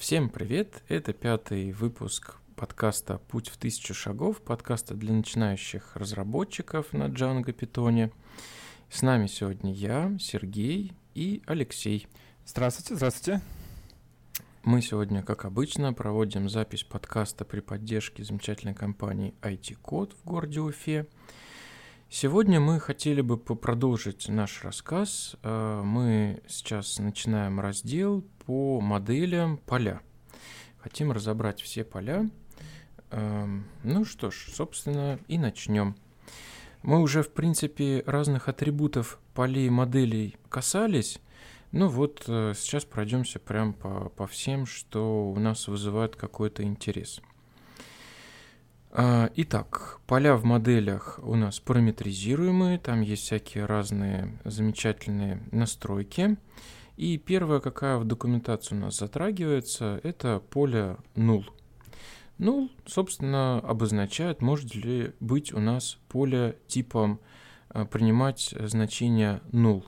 Всем привет! Это пятый выпуск подкаста «Путь в тысячу шагов», подкаста для начинающих разработчиков на Django Python. С нами сегодня я, Сергей и Алексей. Здравствуйте, здравствуйте. Мы сегодня, как обычно, проводим запись подкаста при поддержке замечательной компании IT-Код в городе Уфе. Сегодня мы хотели бы продолжить наш рассказ. Э, мы сейчас начинаем раздел по моделям поля. Хотим разобрать все поля. Эм, ну что ж, собственно, и начнем. Мы уже, в принципе, разных атрибутов полей моделей касались. Ну вот э, сейчас пройдемся прям по, по всем, что у нас вызывает какой-то интерес. А, итак, поля в моделях у нас параметризируемые, там есть всякие разные замечательные настройки. И первая, какая в документации у нас затрагивается, это поле null. Null, собственно, обозначает, может ли быть у нас поле типом а, принимать значение null.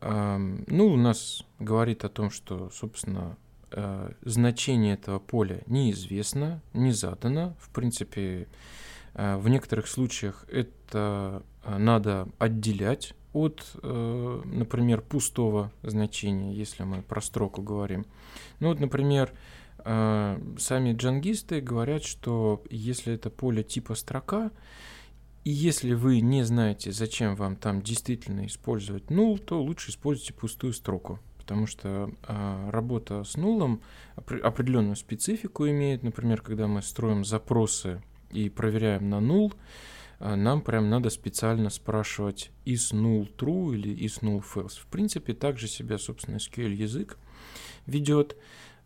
Null у нас говорит о том, что, собственно, Э, значение этого поля неизвестно, не задано. В принципе, э, в некоторых случаях это э, надо отделять от, например, пустого значения, если мы про строку говорим. Ну вот, например, сами джангисты говорят, что если это поле типа строка, и если вы не знаете, зачем вам там действительно использовать null, то лучше используйте пустую строку потому что а, работа с нулом определенную специфику имеет. Например, когда мы строим запросы и проверяем на нул, а, нам прям надо специально спрашивать is null true или is null false. В принципе, также себя, собственно, SQL язык ведет,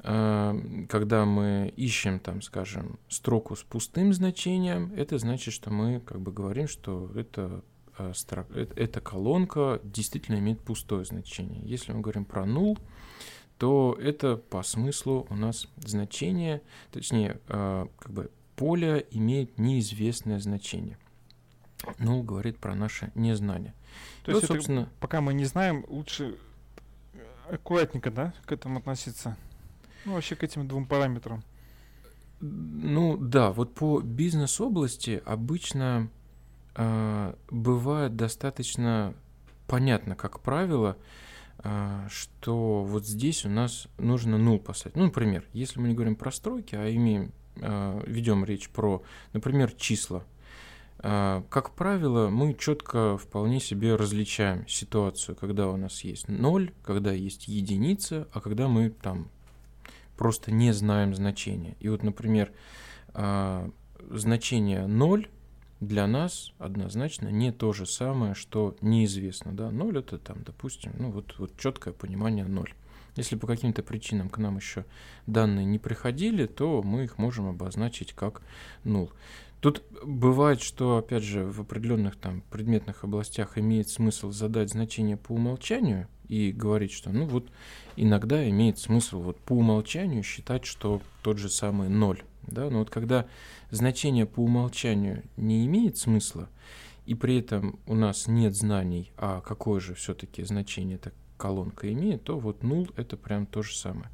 а, когда мы ищем, там, скажем, строку с пустым значением, это значит, что мы как бы говорим, что это Э, э, эта колонка действительно имеет пустое значение. Если мы говорим про null, то это по смыслу у нас значение, точнее, э, как бы поле имеет неизвестное значение. Null говорит про наше незнание. То есть, вот, собственно, это, пока мы не знаем, лучше аккуратненько, да, к этому относиться? Ну, вообще к этим двум параметрам. Ну да, вот по бизнес-области обычно бывает достаточно понятно, как правило, э, что вот здесь у нас нужно нул поставить. Ну, например, если мы не говорим про стройки, а имеем, э, ведем речь про, например, числа, как правило, мы четко вполне себе различаем ситуацию, когда у нас есть ноль, когда есть единица, а когда мы там просто не знаем значения. И вот, например, значение 0 для нас однозначно не то же самое, что неизвестно. Да? Ноль это там, допустим, ну вот, вот четкое понимание ноль. Если по каким-то причинам к нам еще данные не приходили, то мы их можем обозначить как нул. Тут бывает, что, опять же, в определенных там предметных областях имеет смысл задать значение по умолчанию и говорить, что, ну вот, иногда имеет смысл вот по умолчанию считать, что тот же самый ноль да? Но вот когда значение по умолчанию не имеет смысла, и при этом у нас нет знаний, а какое же все-таки значение эта колонка имеет, то вот null это прям то же самое.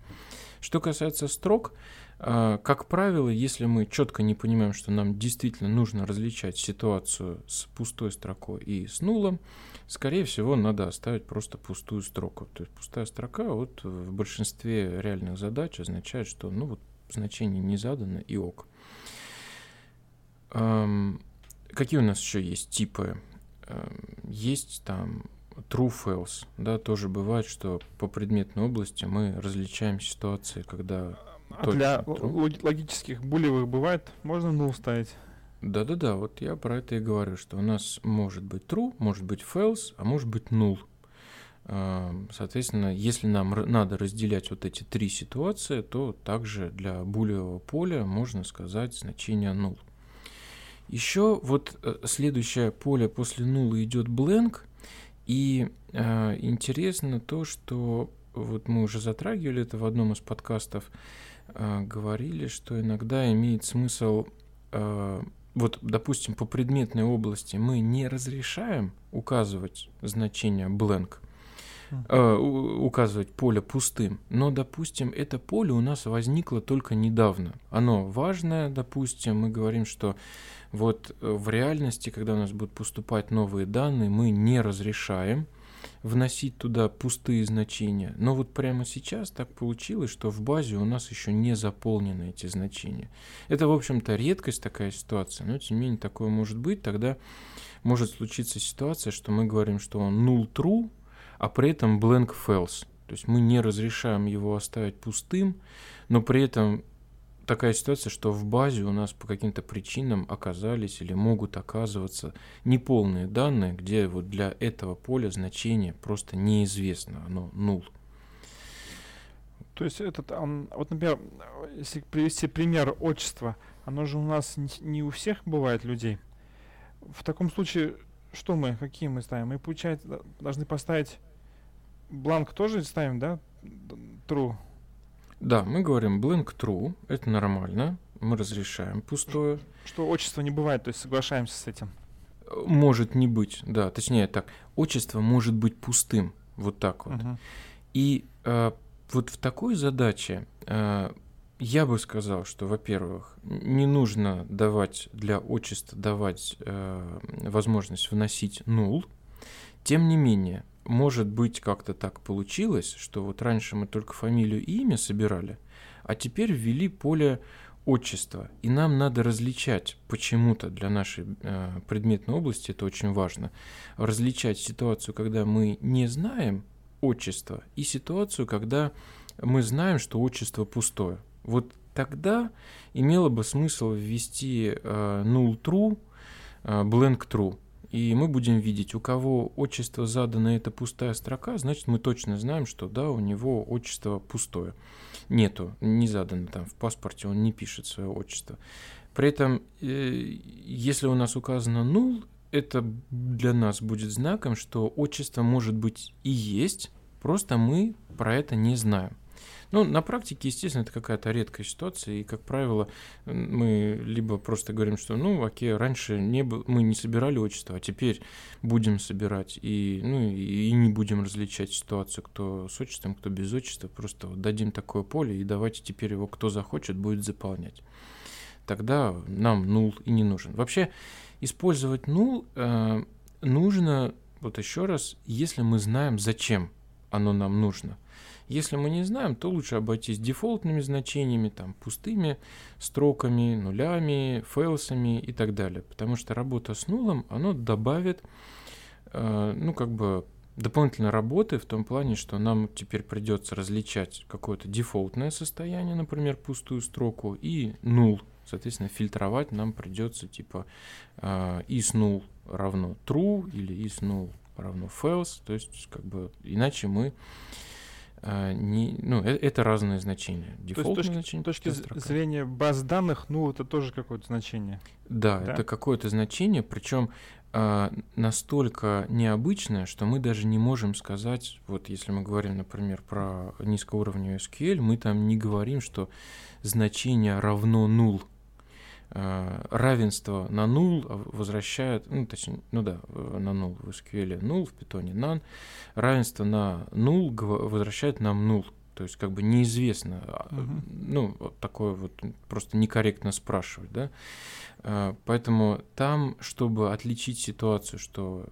Что касается строк, как правило, если мы четко не понимаем, что нам действительно нужно различать ситуацию с пустой строкой и с нулом, скорее всего, надо оставить просто пустую строку. То есть пустая строка вот в большинстве реальных задач означает, что ну вот значение не задано и ок. Какие у нас еще есть типы? Есть там true false, да, тоже бывает, что по предметной области мы различаем ситуации, когда а для true. логических булевых бывает, можно null ставить? Да-да-да, вот я про это и говорю, что у нас может быть true, может быть false, а может быть null. Соответственно, если нам надо разделять вот эти три ситуации, то также для булевого поля можно сказать значение null. Еще вот э, следующее поле после null идет blank, и э, интересно то, что вот мы уже затрагивали это в одном из подкастов, говорили, что иногда имеет смысл, э, вот, допустим, по предметной области мы не разрешаем указывать значение blank, э, указывать поле пустым. Но, допустим, это поле у нас возникло только недавно. Оно важное, допустим, мы говорим, что вот э, в реальности, когда у нас будут поступать новые данные, мы не разрешаем вносить туда пустые значения. Но вот прямо сейчас так получилось, что в базе у нас еще не заполнены эти значения. Это, в общем-то, редкость такая ситуация, но тем не менее такое может быть. Тогда может случиться ситуация, что мы говорим, что он null true, а при этом blank false. То есть мы не разрешаем его оставить пустым, но при этом такая ситуация, что в базе у нас по каким-то причинам оказались или могут оказываться неполные данные, где вот для этого поля значение просто неизвестно, оно нул. То есть этот, он, вот, например, если привести пример отчества, оно же у нас не, у всех бывает людей. В таком случае, что мы, какие мы ставим? Мы, получается, должны поставить бланк тоже ставим, да? True. Да, мы говорим blank true, это нормально, мы разрешаем пустое. Что отчество не бывает, то есть соглашаемся с этим. Может не быть, да, точнее так, отчество может быть пустым, вот так вот. Угу. И э, вот в такой задаче э, я бы сказал, что, во-первых, не нужно давать для отчества давать э, возможность вносить null. Тем не менее, может быть, как-то так получилось, что вот раньше мы только фамилию и имя собирали, а теперь ввели поле отчества. И нам надо различать почему-то для нашей э, предметной области, это очень важно, различать ситуацию, когда мы не знаем отчество, и ситуацию, когда мы знаем, что отчество пустое. Вот тогда имело бы смысл ввести э, null true, э, blank true и мы будем видеть, у кого отчество задано это пустая строка, значит мы точно знаем, что да, у него отчество пустое. Нету, не задано там в паспорте, он не пишет свое отчество. При этом, э, если у нас указано null, это для нас будет знаком, что отчество может быть и есть, просто мы про это не знаем. Ну, на практике, естественно, это какая-то редкая ситуация, и, как правило, мы либо просто говорим, что, ну, окей, раньше не был, мы не собирали отчество, а теперь будем собирать, и, ну, и не будем различать ситуацию, кто с отчеством, кто без отчества, просто вот дадим такое поле, и давайте теперь его, кто захочет, будет заполнять. Тогда нам нул и не нужен. Вообще, использовать нул э, нужно, вот еще раз, если мы знаем, зачем оно нам нужно – если мы не знаем, то лучше обойтись дефолтными значениями, там, пустыми строками, нулями, фейлсами и так далее. Потому что работа с нулом, оно добавит, э, ну, как бы, дополнительной работы в том плане, что нам теперь придется различать какое-то дефолтное состояние, например, пустую строку, и нул. Соответственно, фильтровать нам придется типа э, is null равно true или is null равно false. То есть, как бы, иначе мы а, не, ну, э, это разные значения. Дефолтное То есть, точки, с точки зрения баз данных, ну, это тоже какое-то значение. Да, да? это какое-то значение, причем а, настолько необычное, что мы даже не можем сказать, вот если мы говорим, например, про низкоуровневый SQL, мы там не говорим, что значение равно null равенство на null возвращает, ну, точнее, ну да, на null в SQL null, в питоне none, равенство на null возвращает нам null. То есть как бы неизвестно, uh-huh. ну, вот такое вот просто некорректно спрашивать, да. Э, поэтому там, чтобы отличить ситуацию, что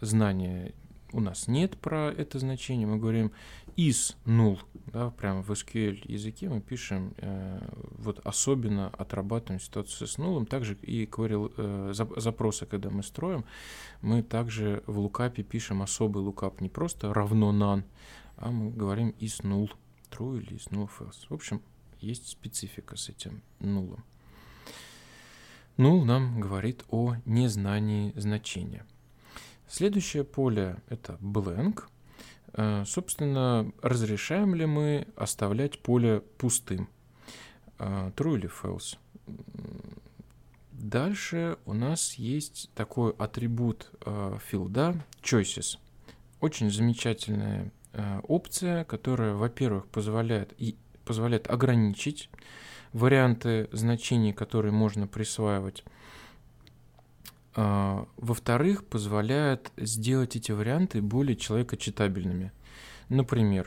знание у нас нет про это значение, мы говорим is null, да, прямо в SQL языке мы пишем, э, вот особенно отрабатываем ситуацию с нулом, также и query, э, запросы, когда мы строим, мы также в лукапе пишем особый лукап, не просто равно none, а мы говорим is null, true или is null false. В общем, есть специфика с этим нулом. Null нам говорит о незнании значения. Следующее поле — это blank — собственно, разрешаем ли мы оставлять поле пустым? Э, true или false? Дальше у нас есть такой атрибут э, филда choices. Очень замечательная опция, которая, во-первых, позволяет, и позволяет ограничить варианты значений, которые можно присваивать во-вторых, позволяет сделать эти варианты более человекочитабельными. Например,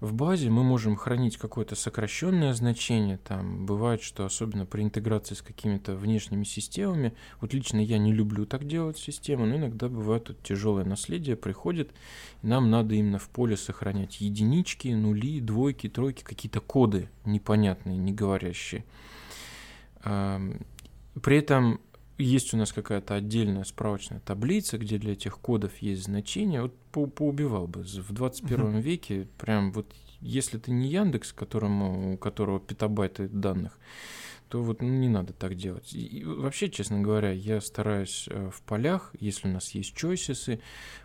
в базе мы можем хранить какое-то сокращенное значение. Там бывает, что особенно при интеграции с какими-то внешними системами, вот лично я не люблю так делать систему, но иногда бывает тут тяжелое наследие приходит, и нам надо именно в поле сохранять единички, нули, двойки, тройки, какие-то коды непонятные, не говорящие. При этом есть у нас какая-то отдельная справочная таблица, где для этих кодов есть значения. Вот по поубивал бы в 21 uh-huh. веке, прям вот если ты не Яндекс, которому, у которого петабайты данных, то вот ну, не надо так делать. И, вообще, честно говоря, я стараюсь э, в полях, если у нас есть choices,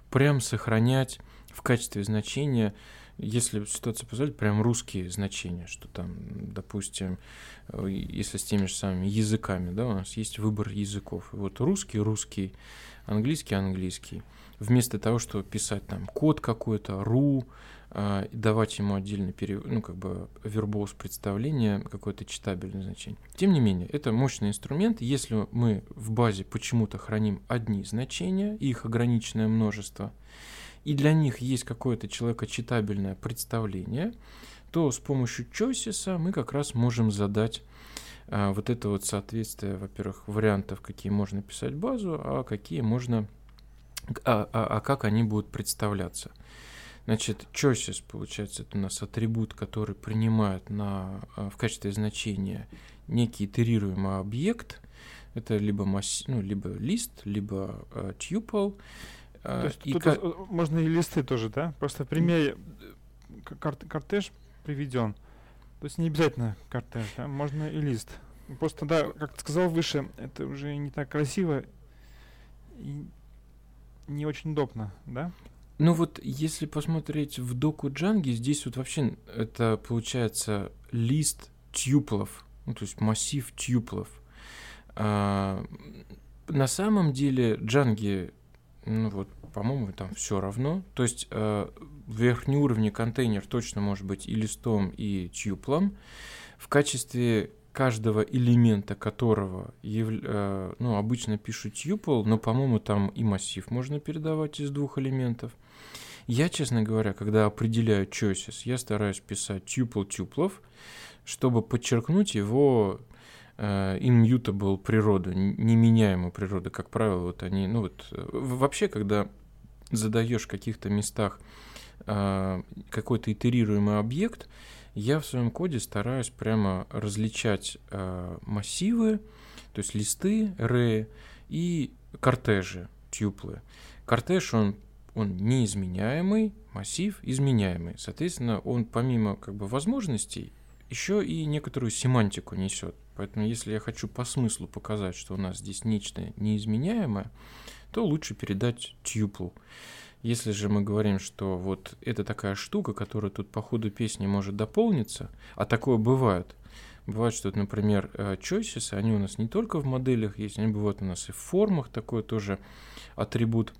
прям сохранять в качестве значения если ситуация позволит, прям русские значения, что там, допустим, э, если с теми же самыми языками, да, у нас есть выбор языков. Вот русский, русский, английский, английский. Вместо того, чтобы писать там код какой-то, ру, э, давать ему отдельный перевод, ну, как бы вербоус представления, какое-то читабельное значение. Тем не менее, это мощный инструмент. Если мы в базе почему-то храним одни значения, их ограниченное множество, и для них есть какое-то человекочитабельное представление, то с помощью Choices мы как раз можем задать а, вот это вот соответствие, во-первых, вариантов, какие можно писать базу, а какие можно, а, а, а как они будут представляться. Значит, choices, получается, это у нас атрибут, который принимает на, а, в качестве значения некий итерируемый объект. Это либо, масс, ну, либо лист, либо uh, tuple. А, То есть и тут как... можно и листы тоже, да? Просто в примере э, кар кортеж приведен. То есть не обязательно кортеж, да? Можно и лист. Просто, да, как ты сказал выше, это уже не так красиво и не очень удобно, да? Ну вот, если посмотреть в доку Джанги, здесь вот вообще это получается лист тюплов, ну то есть массив тюплов. А, на самом деле Джанги ну вот, по-моему, там все равно. То есть э, верхний уровень контейнер точно может быть и листом, и тюплом. В качестве каждого элемента которого яв... э, ну, обычно пишут тюпл, но, по-моему, там и массив можно передавать из двух элементов. Я, честно говоря, когда определяю choices, я стараюсь писать тюпл тюплов, чтобы подчеркнуть его immutable природу, неменяемую природу, как правило, вот они, ну вот, э, вообще, когда задаешь в каких-то местах э, какой-то итерируемый объект, я в своем коде стараюсь прямо различать э, массивы, то есть листы, array и кортежи, тюплы. Кортеж, он, он неизменяемый, массив изменяемый. Соответственно, он помимо как бы возможностей еще и некоторую семантику несет. Поэтому если я хочу по смыслу показать, что у нас здесь нечто неизменяемое, то лучше передать tuple. Если же мы говорим, что вот это такая штука, которая тут по ходу песни может дополниться, а такое бывает, бывает, что, например, э, choices, они у нас не только в моделях есть, они бывают у нас и в формах, такой тоже атрибут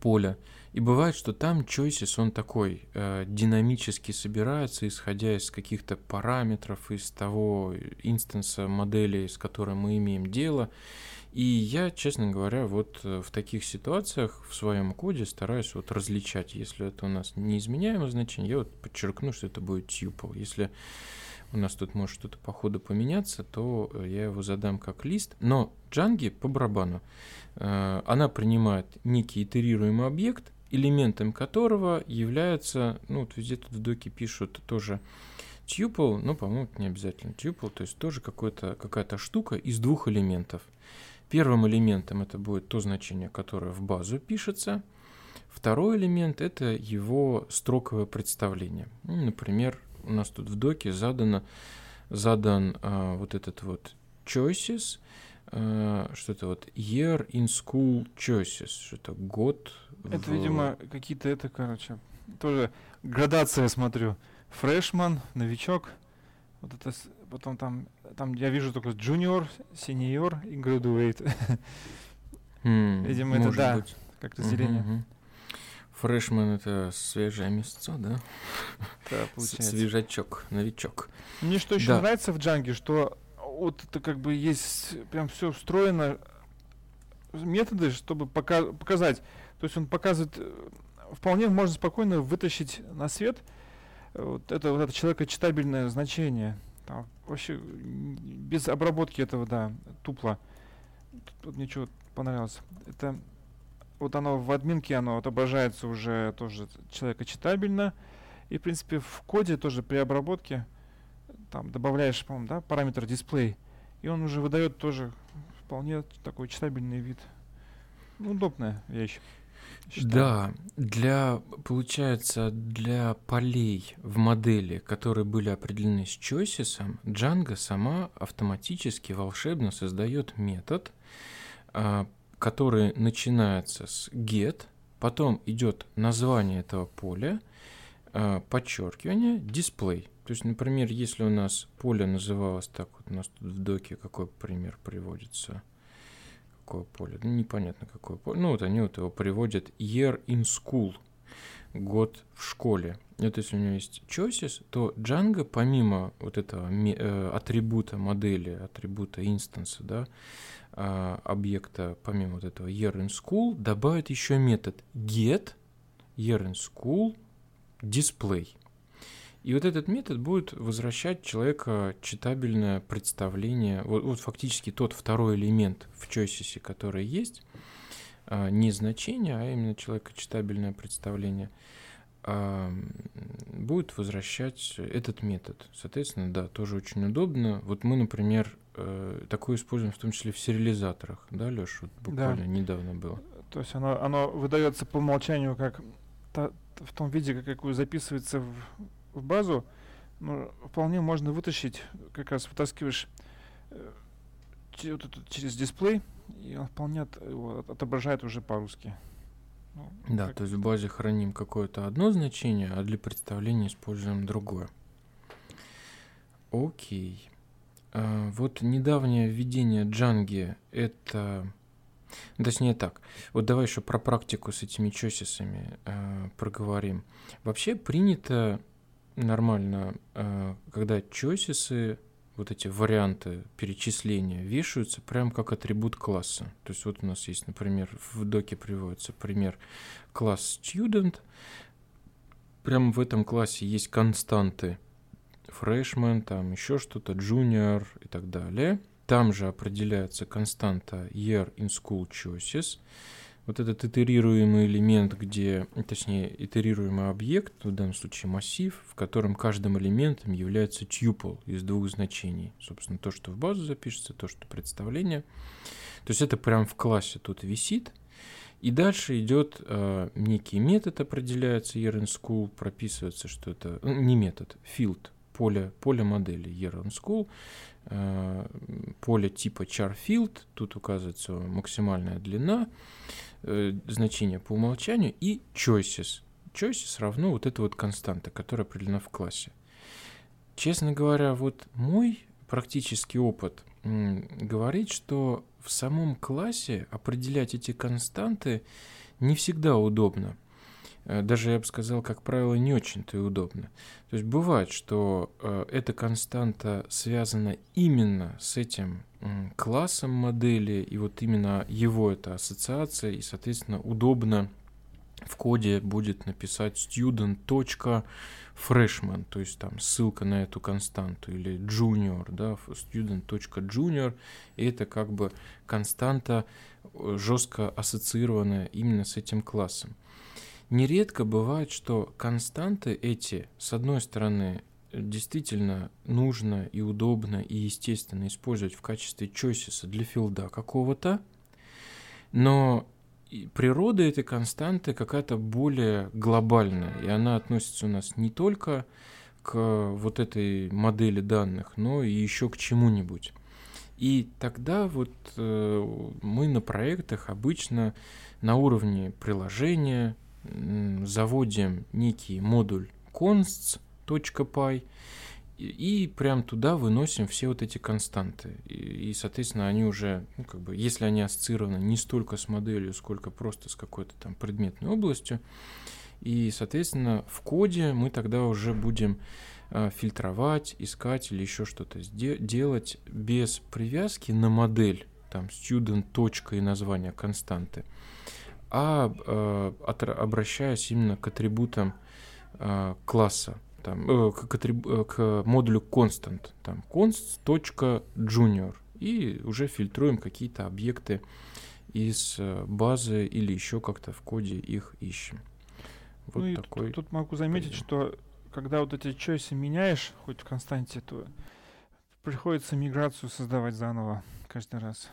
поля. И бывает, что там choices, он такой э, динамически собирается, исходя из каких-то параметров, из того инстанса модели, с которой мы имеем дело. И я, честно говоря, вот э, в таких ситуациях в своем коде стараюсь вот различать, если это у нас неизменяемое значение, я вот подчеркну, что это будет tuple. Если у нас тут может что-то по ходу поменяться, то э, я его задам как лист. Но Django по барабану, э, она принимает некий итерируемый объект, элементом которого является, ну вот везде тут в доке пишут тоже tuple, но, по-моему, не обязательно tuple, то есть тоже какая-то штука из двух элементов. Первым элементом это будет то значение, которое в базу пишется. Второй элемент – это его строковое представление. Ну, например, у нас тут в доке задано, задан а, вот этот вот choices, а, что это вот year in school choices, что это год это, в... видимо, какие-то это, короче, тоже градация, смотрю. Фрешман, новичок. Вот это потом там, там я вижу только junior, senior и graduate. Mm, Видимо, это да, быть. как разделение. Uh-huh, uh-huh. Это свежее место, да? Да, получается. Свежачок, новичок. Мне что еще да. нравится в Джанге, что вот это как бы есть прям все встроено методы, чтобы пока, показать. То есть он показывает, э, вполне можно спокойно вытащить на свет вот это вот это человекочитабельное значение. Там вообще без обработки этого, да, тупла. Тут, тут мне понравилось. Это вот оно в админке оно отображается уже тоже человекочитабельно. И, в принципе, в коде тоже при обработке там добавляешь, по-моему, да, параметр дисплей, и он уже выдает тоже вполне такой читабельный вид. Удобная вещь. Считаю. Да, для, получается, для полей в модели, которые были определены с чойсисом, Django сама автоматически волшебно создает метод, а, который начинается с get, потом идет название этого поля, а, подчеркивание, display. То есть, например, если у нас поле называлось так, вот у нас тут в доке какой пример приводится, какое поле, ну, непонятно какое поле, ну вот они вот его приводят. Year in school, год в школе. Вот если у него есть choices, то Django помимо вот этого э, атрибута модели, атрибута инстанса, да, э, объекта, помимо вот этого year in school, добавит еще метод get year in school display. И вот этот метод будет возвращать человека читабельное представление, вот, вот фактически тот второй элемент в чойсисе, который есть, а, не значение, а именно человекочитабельное представление, а, будет возвращать этот метод. Соответственно, да, тоже очень удобно. Вот мы, например, э, такое используем в том числе в сериализаторах, да, Леш, вот буквально да. недавно было. То есть оно, оно выдается по умолчанию как та, в том виде, как какую записывается в, в базу, ну, вполне можно вытащить, как раз вытаскиваешь э, через дисплей, и он вполне от, его отображает уже по-русски. Ну, да, то есть в базе храним какое-то одно значение, а для представления используем другое. Окей. А, вот недавнее введение Джанги — это Точнее так. Вот давай еще про практику с этими чосисами э, проговорим. Вообще принято нормально, э, когда чосисы, вот эти варианты перечисления вешаются прям как атрибут класса. То есть вот у нас есть, например, в доке приводится пример класс student. Прямо в этом классе есть константы freshman, там еще что-то, junior и так далее – там же определяется константа year in school choices. Вот этот итерируемый элемент, где, точнее, итерируемый объект, в данном случае массив, в котором каждым элементом является tuple из двух значений. Собственно, то, что в базу запишется, то, что представление. То есть это прям в классе тут висит. И дальше идет э, некий метод определяется, in school, прописывается, что это, ну, не метод, field, поле, поле модели year in school, Э, поле типа charField, тут указывается максимальная длина, э, значение по умолчанию, и choices. Choices равно вот эта вот константа, которая определена в классе. Честно говоря, вот мой практический опыт говорит, что в самом классе определять эти константы не всегда удобно. Э, даже, я бы сказал, как правило, не очень-то и удобно. То есть бывает, что э, эта константа связана именно с этим классом модели, и вот именно его эта ассоциация, и, соответственно, удобно в коде будет написать student.freshman, то есть там ссылка на эту константу, или junior, да, student.junior, и это как бы константа э, жестко ассоциированная именно с этим классом. Нередко бывает, что константы эти, с одной стороны, действительно нужно и удобно и естественно использовать в качестве чойсиса для филда какого-то, но природа этой константы какая-то более глобальная, и она относится у нас не только к вот этой модели данных, но и еще к чему-нибудь. И тогда вот э, мы на проектах обычно на уровне приложения заводим некий модуль consts.py и, прям туда выносим все вот эти константы. И, и, соответственно, они уже, ну, как бы, если они ассоциированы не столько с моделью, сколько просто с какой-то там предметной областью, и, соответственно, в коде мы тогда уже будем э, фильтровать, искать или еще что-то делать без привязки на модель там student и название константы, а э, от, обращаясь именно к атрибутам э, класса, там, э, к, атриб, э, к модулю constant, там const.junior, и уже фильтруем какие-то объекты из э, базы или еще как-то в коде их ищем. Вот ну такой. Тут, тут могу заметить, прием. что когда вот эти чойсы меняешь, хоть в константе, то приходится миграцию создавать заново каждый раз.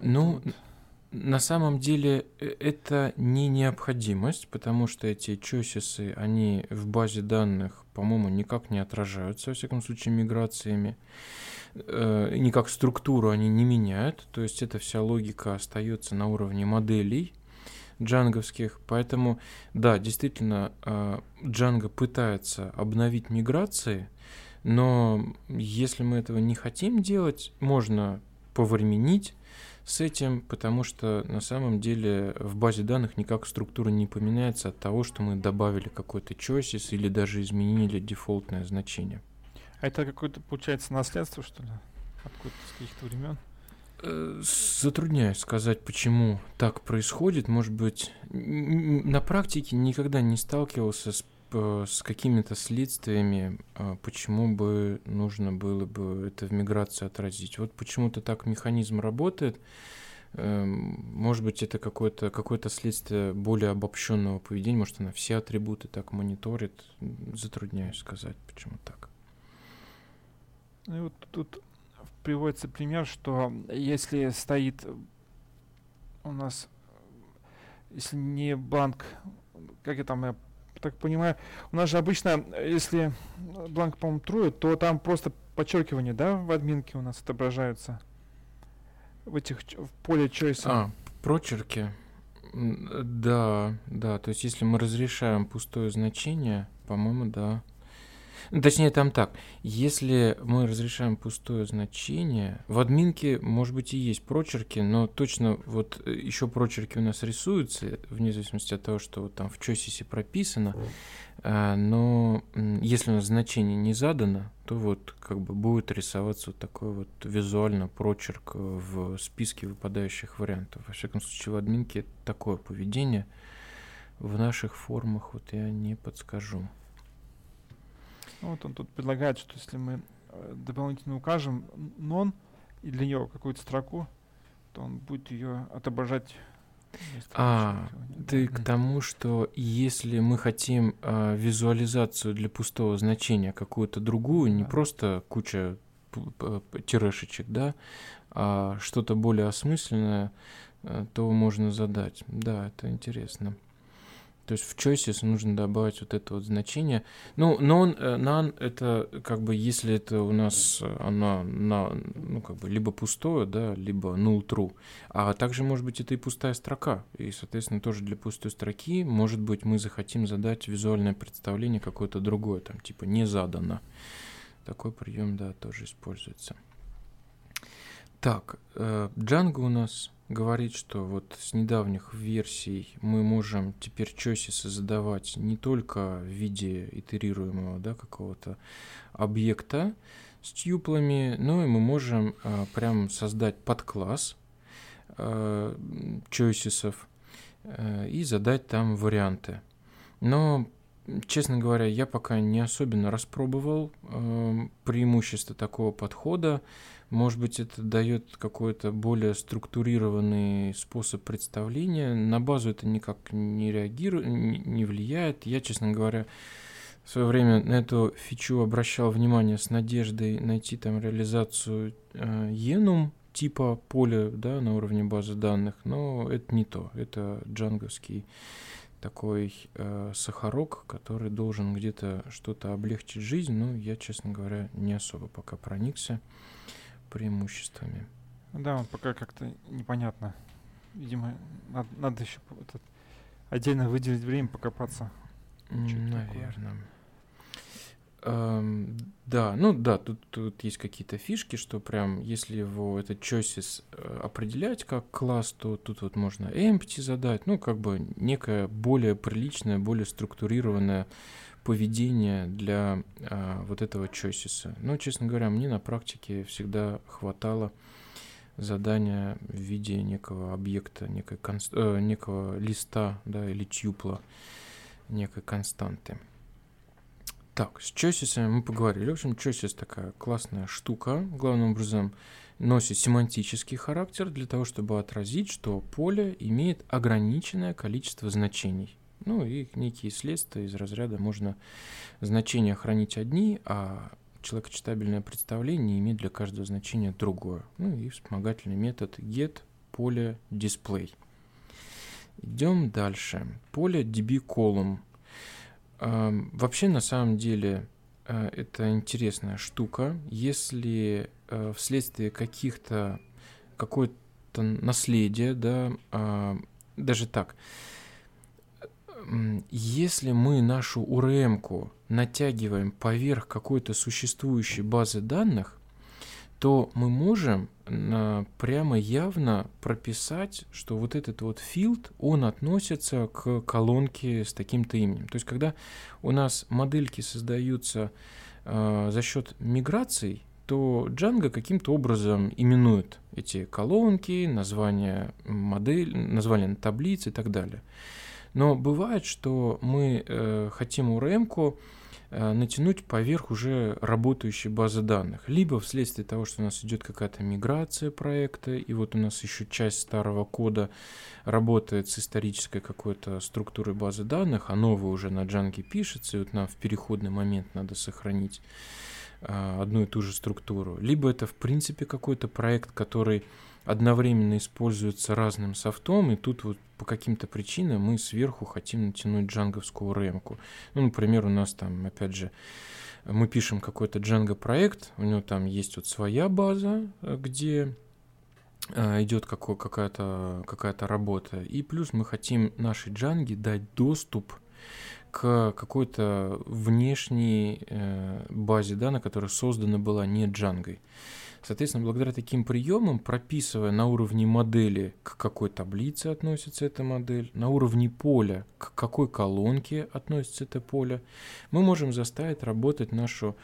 Ну, вот. На самом деле э, это не необходимость, потому что эти чойсисы, они в базе данных, по-моему, никак не отражаются, во всяком случае, миграциями. Э, никак структуру они не меняют, то есть эта вся логика остается на уровне моделей, джанговских. Поэтому, да, действительно, Django пытается обновить миграции, но если мы этого не хотим делать, можно повременить с этим, потому что на самом деле в базе данных никак структура не поменяется от того, что мы добавили какой-то choices или даже изменили дефолтное значение. А это какое-то, получается, наследство, что ли? Откуда-то с каких-то времен? Э, затрудняюсь сказать, почему так происходит. Может быть, на практике никогда не сталкивался с, с какими-то следствиями, а почему бы нужно было бы это в миграции отразить. Вот почему-то так механизм работает. Эм, может быть, это какое-то какое следствие более обобщенного поведения, может, она все атрибуты так мониторит. Затрудняюсь сказать, почему так. Ну и вот тут приводится пример, что если стоит у нас, если не бланк, как я там, я так понимаю, у нас же обычно, если бланк, по-моему, true, то там просто подчеркивание, да, в админке у нас отображаются в этих, в поле choice. А, прочерки. Да, да, то есть если мы разрешаем пустое значение, по-моему, да. Точнее, там так. Если мы разрешаем пустое значение, в админке, может быть, и есть прочерки, но точно вот э, еще прочерки у нас рисуются, вне зависимости от того, что вот там в чосисе прописано. А, но если у нас значение не задано, то вот как бы будет рисоваться вот такой вот визуально прочерк в списке выпадающих вариантов. Во всяком случае, в админке такое поведение. В наших формах вот я не подскажу. Вот он тут предлагает, что если мы э, дополнительно укажем non и для нее какую-то строку, то он будет ее отображать. А, ты да. к тому, что если мы хотим а, визуализацию для пустого значения какую-то другую, да. не просто куча тирешечек, да, а что-то более осмысленное, э, то можно задать. Да, это интересно. То есть в choices нужно добавить вот это вот значение. Ну, non, э, none это как бы если это у нас э, она на, ну как бы либо пустое, да, либо null true. А также может быть это и пустая строка. И, соответственно, тоже для пустой строки, может быть, мы захотим задать визуальное представление какое-то другое, там типа не задано. Такой прием, да, тоже используется. Так, э, Django у нас говорит, что вот с недавних версий мы можем теперь чосисы задавать не только в виде итерируемого да, какого-то объекта с тюплами, но и мы можем а, прям создать подкласс а, чойсисов а, и задать там варианты. Но честно говоря, я пока не особенно распробовал э, преимущество такого подхода. Может быть, это дает какой-то более структурированный способ представления. На базу это никак не реагирует, не влияет. Я, честно говоря, в свое время на эту фичу обращал внимание с надеждой найти там реализацию э, Enum типа поля да, на уровне базы данных, но это не то. Это джанговский такой э, сахарок, который должен где-то что-то облегчить жизнь. Но я, честно говоря, не особо пока проникся преимуществами. Да, он пока как-то непонятно. Видимо, надо, надо еще этот, отдельно выделить время покопаться. Наверное. Эм, да, ну да, тут, тут есть какие-то фишки, что прям если его этот choices э, определять как класс, то тут вот можно empty задать, ну как бы некое более приличное, более структурированное поведение для а, вот этого choices. Но, честно говоря, мне на практике всегда хватало задание в виде некого объекта, некой конст... э, некого листа да, или тюпла, некой константы. Так, с чосисами мы поговорили. В общем, чосис такая классная штука. Главным образом носит семантический характер для того, чтобы отразить, что поле имеет ограниченное количество значений. Ну и некие следствия из разряда можно значения хранить одни, а человекочитабельное представление имеет для каждого значения другое. Ну и вспомогательный метод get поле display. Идем дальше. Поле db column. Вообще, на самом деле, э, это интересная штука. Если э, вследствие каких-то какое-то наследие, да, а, даже так, если мы нашу URM-ку натягиваем поверх какой-то существующей базы данных, то мы можем а, прямо явно прописать, что вот этот вот field, он относится к колонке с таким-то именем. То есть, когда у нас модельки создаются э, за счет миграций, то Django каким-то образом именует эти колонки, название модель, название таблиц и так далее. Но бывает, что мы э, хотим URM-ку Э, натянуть поверх уже работающей базы данных. Либо вследствие того, что у нас идет какая-то миграция проекта, и вот у нас еще часть старого кода работает с исторической какой-то структурой базы данных, а новая уже на Django пишется, и вот нам в переходный момент надо сохранить э, одну и ту же структуру. Либо это в принципе какой-то проект, который одновременно используется разным софтом, и тут вот по каким-то причинам мы сверху хотим натянуть джанговскую ремку. Ну, например, у нас там, опять же, мы пишем какой-то Django проект, у него там есть вот своя база, где э, идет какая-то какая работа, и плюс мы хотим нашей Django дать доступ к какой-то внешней э, базе данных, которая создана была не Django. Соответственно, благодаря таким приемам, прописывая на уровне модели, к какой таблице относится эта модель, на уровне поля, к какой колонке относится это поле, мы можем заставить работать нашу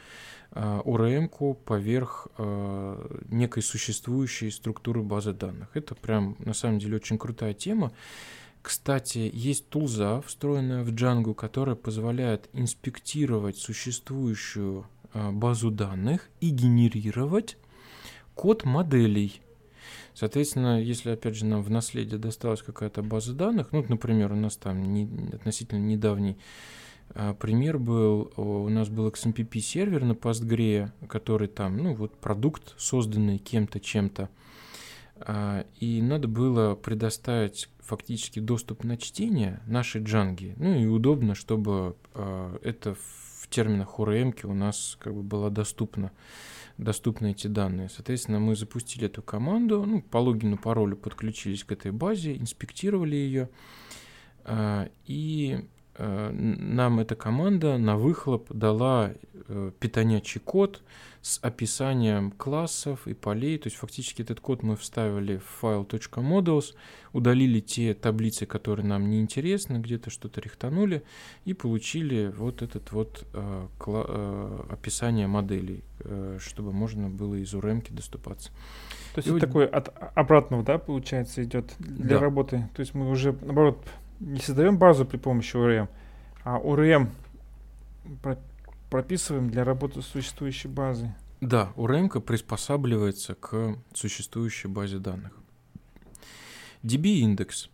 э, ORM поверх э, некой существующей структуры базы данных. Это прям на самом деле очень крутая тема. Кстати, есть тулза, встроенная в Django, которая позволяет инспектировать существующую э, базу данных и генерировать код моделей. Соответственно, если, опять же, нам в наследие досталась какая-то база данных, ну, например, у нас там не, относительно недавний а, пример был, у нас был XMPP сервер на Postgre, который там, ну, вот продукт, созданный кем-то, чем-то, а, и надо было предоставить фактически доступ на чтение нашей джанги. Ну и удобно, чтобы а, это в терминах ORM у нас как бы было доступно доступны эти данные. Соответственно, мы запустили эту команду, ну, по логину, паролю подключились к этой базе, инспектировали ее, а, и нам эта команда на выхлоп дала э, питонячий код с описанием классов и полей. То есть фактически этот код мы вставили в файл .models, удалили те таблицы, которые нам не интересны, где-то что-то рихтанули и получили вот этот вот э, э, описание моделей, э, чтобы можно было из URM доступаться. То есть и это вот... такой от обратного, да, получается, идет для да. работы. То есть мы уже, наоборот, не создаем базу при помощи ORM, а ORM прописываем для работы с существующей базой. Да, URM приспосабливается к существующей базе данных. DB-индекс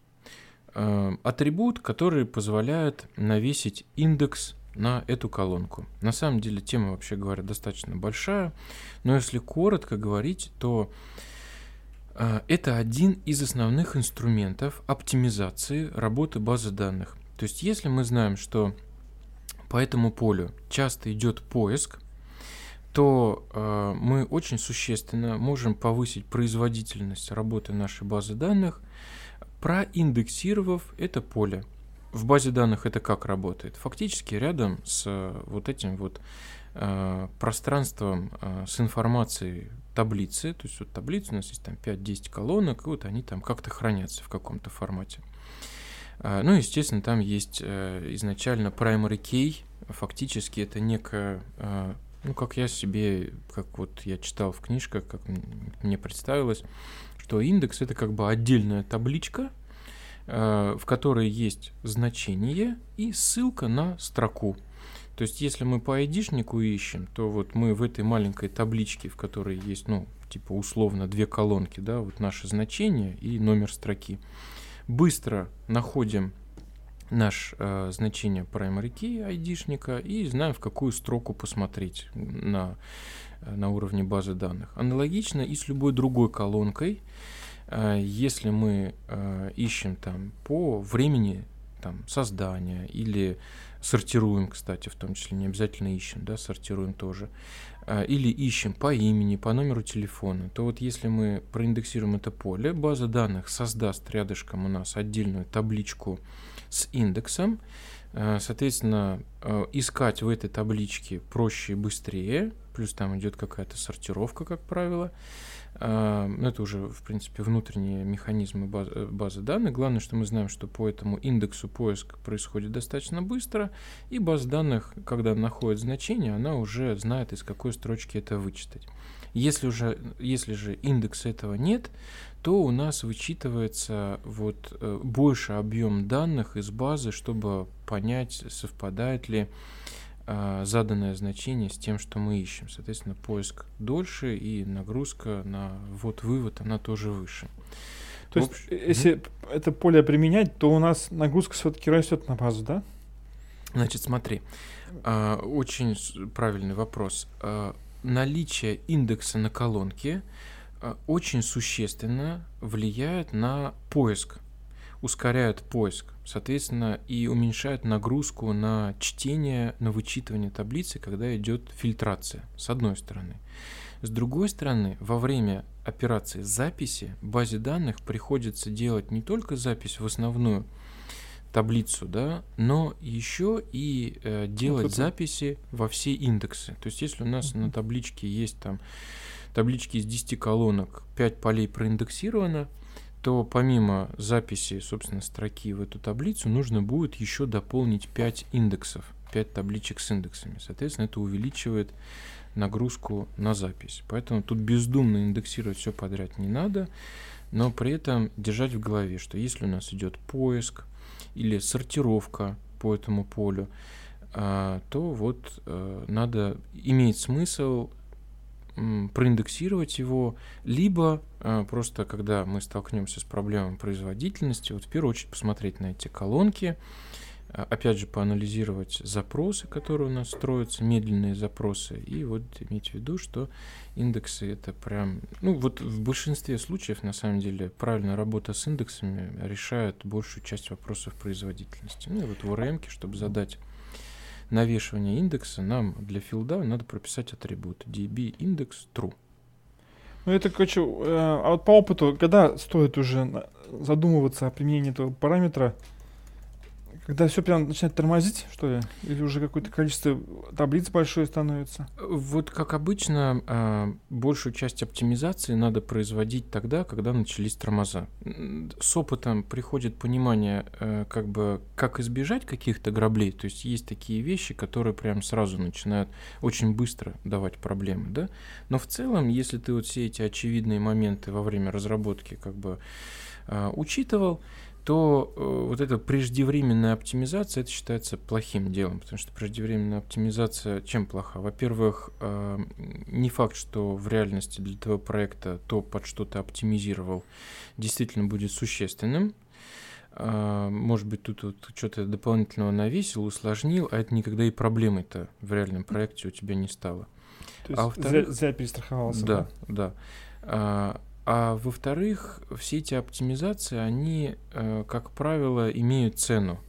э, атрибут, который позволяет навесить индекс на эту колонку. На самом деле тема, вообще говоря, достаточно большая, но если коротко говорить, то это один из основных инструментов оптимизации работы базы данных. То есть если мы знаем, что по этому полю часто идет поиск, то э, мы очень существенно можем повысить производительность работы нашей базы данных, проиндексировав это поле. В базе данных это как работает? Фактически рядом с э, вот этим вот э, пространством э, с информацией таблицы, то есть вот таблица у нас есть там 5-10 колонок, и вот они там как-то хранятся в каком-то формате. А, ну, естественно, там есть э, изначально primary key, фактически это некая а, Ну, как я себе, как вот я читал в книжках, как мне представилось, что индекс это как бы отдельная табличка, э, в которой есть значение и ссылка на строку. То есть, если мы по айдишнику ищем, то вот мы в этой маленькой табличке, в которой есть, ну, типа условно две колонки, да, вот наше значение и номер строки, быстро находим наш э, значение primary key айдишника и знаем, в какую строку посмотреть на, э, на уровне базы данных. Аналогично и с любой другой колонкой, э, если мы э, ищем там по времени там, создания или сортируем, кстати, в том числе, не обязательно ищем, да, сортируем тоже, э, или ищем по имени, по номеру телефона, то вот если мы проиндексируем это поле, база данных создаст рядышком у нас отдельную табличку с индексом. Э, соответственно, э, искать в этой табличке проще и быстрее, плюс там идет какая-то сортировка, как правило. Э, это уже, в принципе, внутренние механизмы базы, базы данных. Главное, что мы знаем, что по этому индексу поиск происходит достаточно быстро, и база данных, когда находит значение, она уже знает, из какой строчки это вычитать. Если, уже, если же индекса этого нет, то у нас вычитывается вот э, больше объем данных из базы, чтобы понять, совпадает ли э, заданное значение с тем, что мы ищем. Соответственно, поиск дольше и нагрузка на вот-вывод, она тоже выше. То есть, общем, если mm это поле применять, то у нас нагрузка все-таки растет на базу, да? Значит, смотри, э, очень правильный вопрос. Э, наличие индекса на колонке э, очень существенно влияет на поиск, ускоряет поиск, соответственно, и уменьшает нагрузку на чтение, на вычитывание таблицы, когда идет фильтрация, с одной стороны. С другой стороны, во время операции записи базе данных приходится делать не только запись в основную таблицу, да, но еще и э, делать вот записи во все индексы. То есть, если у нас на табличке есть там таблички из 10 колонок, 5 полей проиндексировано, то помимо записи, собственно, строки в эту таблицу, нужно будет еще дополнить 5 индексов, 5 табличек с индексами. Соответственно, это увеличивает нагрузку на запись. Поэтому тут бездумно индексировать все подряд не надо, но при этом держать в голове, что если у нас идет поиск, или сортировка по этому полю, а, то вот э, надо иметь смысл проиндексировать его, либо э, просто когда мы столкнемся с проблемой производительности, вот в первую очередь посмотреть на эти колонки, а, опять же, поанализировать запросы, которые у нас строятся, медленные запросы, и вот иметь в виду, что индексы это прям, ну вот в большинстве случаев, на самом деле, правильная работа с индексами решает большую часть вопросов производительности. Ну и вот в ORM, чтобы задать навешивание индекса, нам для филда надо прописать атрибут db индекс true. Ну это, короче, э, а вот по опыту, когда стоит уже задумываться о применении этого параметра, когда все прям начинает тормозить, что ли? Или уже какое-то количество таблиц большое становится? Вот как обычно, а, большую часть оптимизации надо производить тогда, когда начались тормоза. С опытом приходит понимание, э, как бы, как избежать каких-то граблей. То есть есть такие вещи, которые прям сразу начинают очень быстро давать проблемы, да? Но в целом, если ты вот все эти очевидные моменты во время разработки как бы а, учитывал, то э, вот эта преждевременная оптимизация, это считается плохим делом, потому что преждевременная оптимизация чем плоха? Во-первых, э, не факт, что в реальности для твоего проекта то, под что ты оптимизировал, действительно будет существенным. Э, может быть, тут вот что-то дополнительного навесил, усложнил, а это никогда и проблемой-то в реальном проекте у тебя не стало. То есть а зря, зря перестраховался. Да, да. да. А во-вторых, все эти оптимизации, они, э, как правило, имеют цену.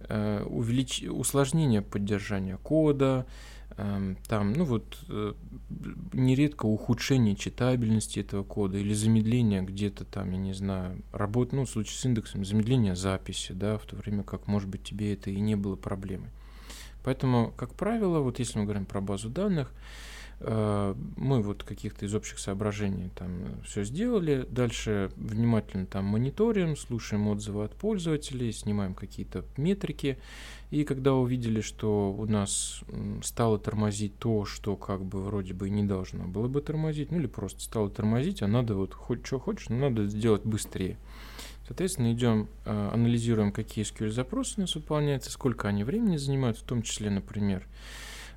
Э, увелич... Усложнение поддержания кода, эм, там, ну вот, э, нередко ухудшение читабельности этого кода или замедление где-то там, я не знаю, работ, ну, в случае с индексом, замедление записи, да, в то время как, может быть, тебе это и не было проблемой. Поэтому, как правило, вот если мы говорим про базу данных, мы вот каких-то из общих соображений там все сделали. Дальше внимательно там мониторим, слушаем отзывы от пользователей, снимаем какие-то метрики. И когда увидели, что у нас стало тормозить то, что как бы вроде бы не должно было бы тормозить, ну или просто стало тормозить, а надо вот хоть что хочешь, но надо сделать быстрее. Соответственно, идем, э, анализируем, какие SQL запросы у нас выполняются, сколько они времени занимают, в том числе, например,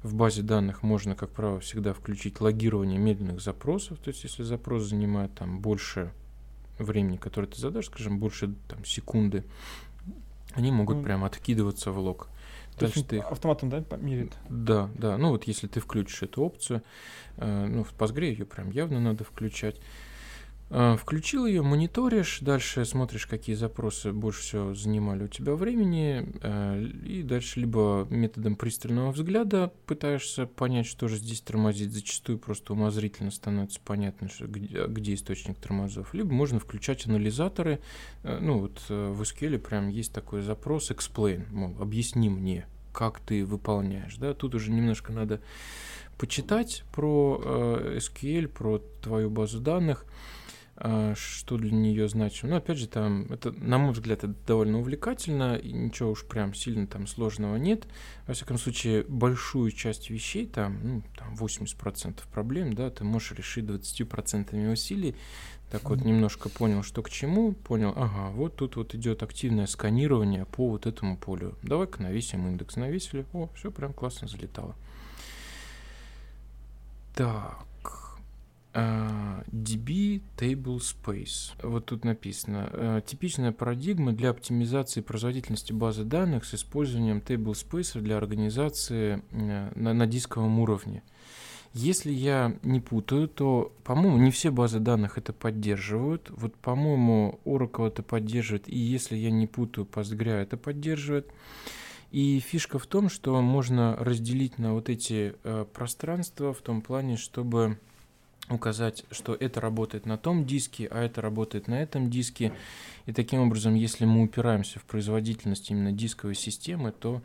в базе данных можно, как правило, всегда включить логирование медленных запросов. То есть, если запрос занимает там больше времени, которое ты задашь, скажем, больше там, секунды, они могут ну, прям откидываться в лог. Дальше ты их... автоматом, да, мерит? Да, да. Ну вот если ты включишь эту опцию, э, ну в Postgre ее прям явно надо включать. А, включил ее, мониторишь, дальше смотришь, какие запросы больше всего занимали у тебя времени, э, и дальше либо методом пристального взгляда пытаешься понять, что же здесь тормозит. Зачастую просто умозрительно становится понятно, что, где, где источник тормозов. Либо можно включать анализаторы. Э, ну вот э, в SQL прям есть такой запрос explain, мол, объясни мне, как ты выполняешь. Да? Тут уже немножко надо почитать про SQL, про твою базу данных. А, что для нее значимо. Но опять же, там, это, на мой взгляд, это довольно увлекательно, и ничего уж прям сильно там сложного нет. Во всяком случае, большую часть вещей, там, ну, там 80% проблем, да, ты можешь решить 20% усилий. Так вот, немножко понял, что к чему, понял, ага, вот тут вот идет активное сканирование по вот этому полю. Давай-ка навесим индекс. Навесили, о, все прям классно залетало. Так. Uh, DB Table Space. Вот тут написано. Uh, типичная парадигма для оптимизации производительности базы данных с использованием Table Space для организации uh, на, на дисковом уровне. Если я не путаю, то, по-моему, не все базы данных это поддерживают. Вот, по-моему, Oracle это поддерживает, и если я не путаю, Postgre это поддерживает. И фишка в том, что можно разделить на вот эти э, пространства в том плане, чтобы указать, что это работает на том диске, а это работает на этом диске. И таким образом, если мы упираемся в производительность именно дисковой системы, то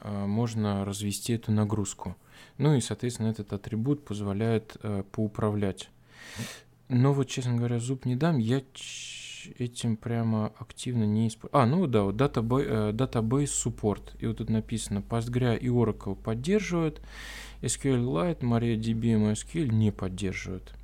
э, можно развести эту нагрузку. Ну и, соответственно, этот атрибут позволяет э, поуправлять. Но вот, честно говоря, зуб не дам, я этим прямо активно не использую. А, ну да, вот database, э, database support. И вот тут написано, Postgre и Oracle поддерживают. SQLite, MariaDB MySQL не поддерживают.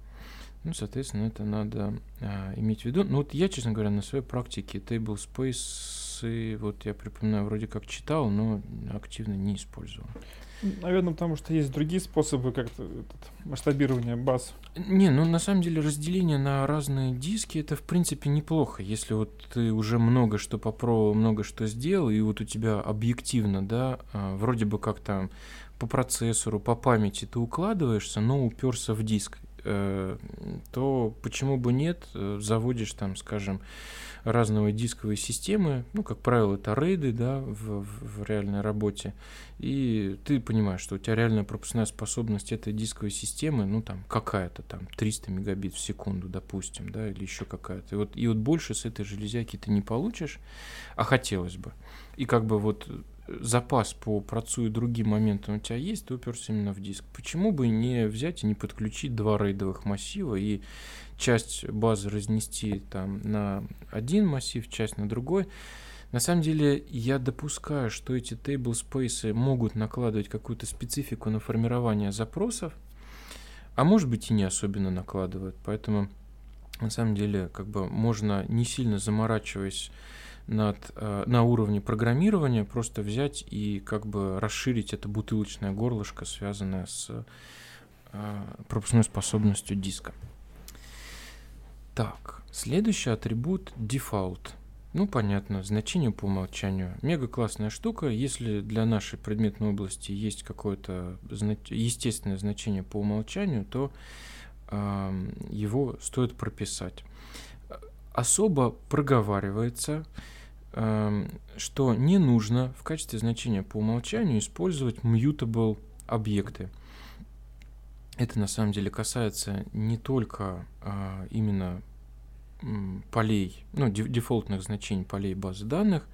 Ну, соответственно, это надо а, иметь в виду. Ну, вот я, честно говоря, на своей практике Tablespace, вот я припоминаю, вроде как читал, но активно не использовал. Наверное, потому что есть другие способы как-то масштабирования баз. Не, ну на самом деле разделение на разные диски это в принципе неплохо. Если вот ты уже много что попробовал, много что сделал, и вот у тебя объективно, да, а, вроде бы как там по процессору, по памяти ты укладываешься, но уперся в диск, э, то почему бы нет, э, заводишь там, скажем, разные дисковые системы, ну, как правило, это рейды, да, в, в, в реальной работе, и ты понимаешь, что у тебя реальная пропускная способность этой дисковой системы, ну, там, какая-то там 300 мегабит в секунду, допустим, да, или еще какая-то. И вот, и вот больше с этой железяки ты не получишь, а хотелось бы. И как бы вот запас по процу и другим моментам у тебя есть, ты уперся именно в диск. Почему бы не взять и не подключить два рейдовых массива и часть базы разнести там на один массив, часть на другой? На самом деле я допускаю, что эти tablespace могут накладывать какую-то специфику на формирование запросов, а может быть и не особенно накладывают. Поэтому на самом деле как бы можно не сильно заморачиваясь над, э, на уровне программирования просто взять и как бы расширить это бутылочное горлышко, связанное с э, пропускной способностью диска. Так, следующий атрибут default. Ну, понятно, значение по умолчанию. Мега классная штука. Если для нашей предметной области есть какое-то зна- естественное значение по умолчанию, то э, его стоит прописать. Особо проговаривается, что не нужно в качестве значения по умолчанию использовать mutable объекты. Это на самом деле касается не только а, именно полей, ну, дефолтных значений полей базы данных,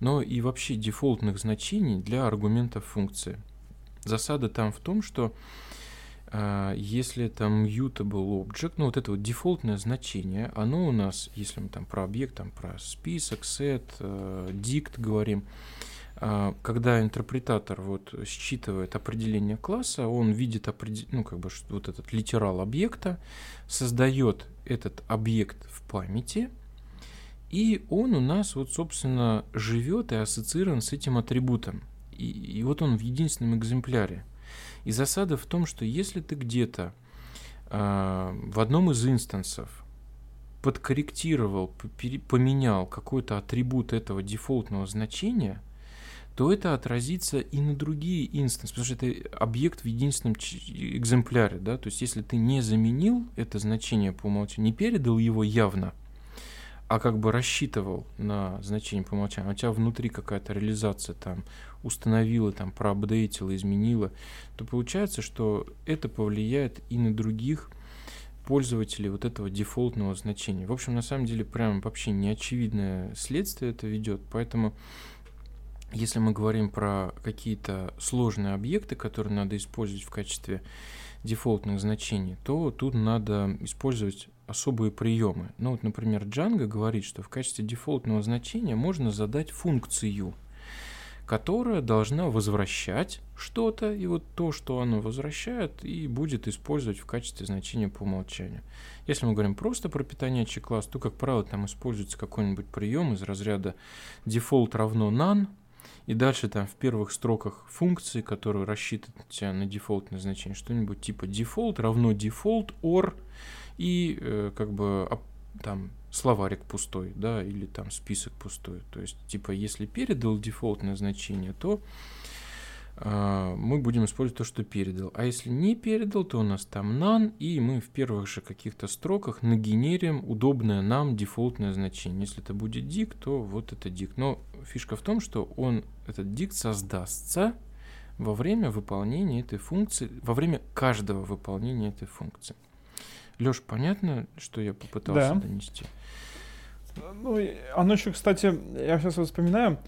но и вообще дефолтных значений для аргументов функции. Засада там в том, что если это mutable object, ну вот это вот дефолтное значение, оно у нас, если мы там про объект, там про список, set, э, dict говорим, а, когда интерпретатор вот считывает определение класса, он видит определ... ну, как бы, вот этот литерал объекта, создает этот объект в памяти, и он у нас вот, собственно, живет и ассоциирован с этим атрибутом. И, и вот он в единственном экземпляре. И засада в том, что если ты где-то э, в одном из инстансов подкорректировал, поменял какой-то атрибут этого дефолтного значения, то это отразится и на другие инстансы, потому что это объект в единственном экземпляре, да, то есть если ты не заменил это значение по умолчанию, не передал его явно, а как бы рассчитывал на значение по умолчанию, а у тебя внутри какая-то реализация там установила, там проапдейтила, изменила, то получается, что это повлияет и на других пользователей вот этого дефолтного значения. В общем, на самом деле, прям вообще неочевидное следствие это ведет, поэтому если мы говорим про какие-то сложные объекты, которые надо использовать в качестве дефолтных значений, то тут надо использовать особые приемы. Ну вот, например, Django говорит, что в качестве дефолтного значения можно задать функцию, которая должна возвращать что-то, и вот то, что оно возвращает, и будет использовать в качестве значения по умолчанию. Если мы говорим просто про питонячий класс, то, как правило, там используется какой-нибудь прием из разряда default равно none, и дальше там в первых строках функции, которые рассчитывают тебя на дефолтное значение, что-нибудь типа default равно default or и э, как бы там словарик пустой, да, или там список пустой. То есть, типа, если передал дефолтное значение, то э, мы будем использовать то, что передал. А если не передал, то у нас там none, и мы в первых же каких-то строках нагенерим удобное нам дефолтное значение. Если это будет dict, то вот это dict. Но фишка в том, что он, этот dict создастся во время выполнения этой функции, во время каждого выполнения этой функции. Леш, понятно, что я попытался да. донести? Ну, оно еще, кстати, я сейчас вспоминаю,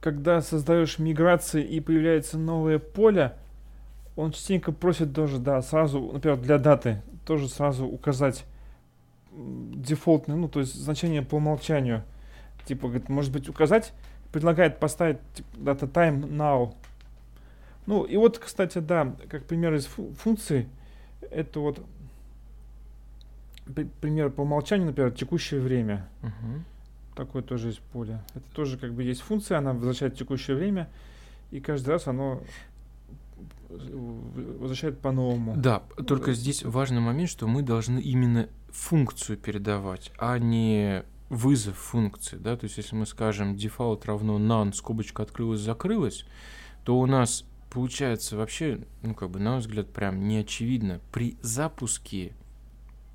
когда создаешь миграции и появляется новое поле, он частенько просит тоже, да, сразу, например, для даты, тоже сразу указать дефолтное, ну, то есть значение по умолчанию. Типа, говорит, может быть, указать, предлагает поставить типа, data time now. Ну, и вот, кстати, да, как пример из функции, это вот пример по умолчанию, например, текущее время. Угу. Такое тоже есть поле. Это тоже как бы есть функция, она возвращает текущее время, и каждый раз оно возвращает по-новому. Да, только здесь важный момент, что мы должны именно функцию передавать, а не вызов функции, да, то есть если мы скажем default равно none, скобочка открылась-закрылась, то у нас получается вообще, ну как бы на мой взгляд, прям не очевидно при запуске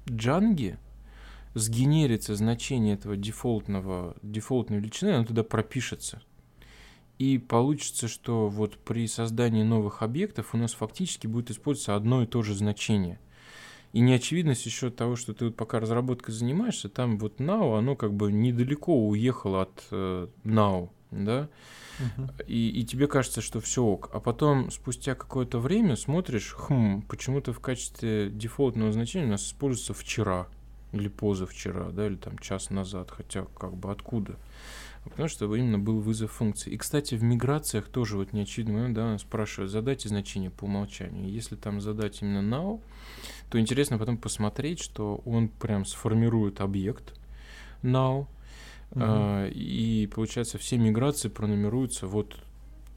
джанге сгенерится значение этого дефолтного, дефолтной величины, оно туда пропишется. И получится, что вот при создании новых объектов у нас фактически будет использоваться одно и то же значение. И неочевидность еще того, что ты вот пока разработкой занимаешься, там вот now, оно как бы недалеко уехало от э, now, да, и, и тебе кажется, что все ок. А потом, спустя какое-то время, смотришь, хм, почему-то в качестве дефолтного значения у нас используется вчера или позавчера, да, или там час назад, хотя как бы откуда? Потому что именно был вызов функции. И, кстати, в миграциях тоже вот неочевидный момент, да, спрашивают, задайте значение по умолчанию. Если там задать именно now, то интересно потом посмотреть, что он прям сформирует объект now, Uh-huh. и получается, все миграции пронумеруются вот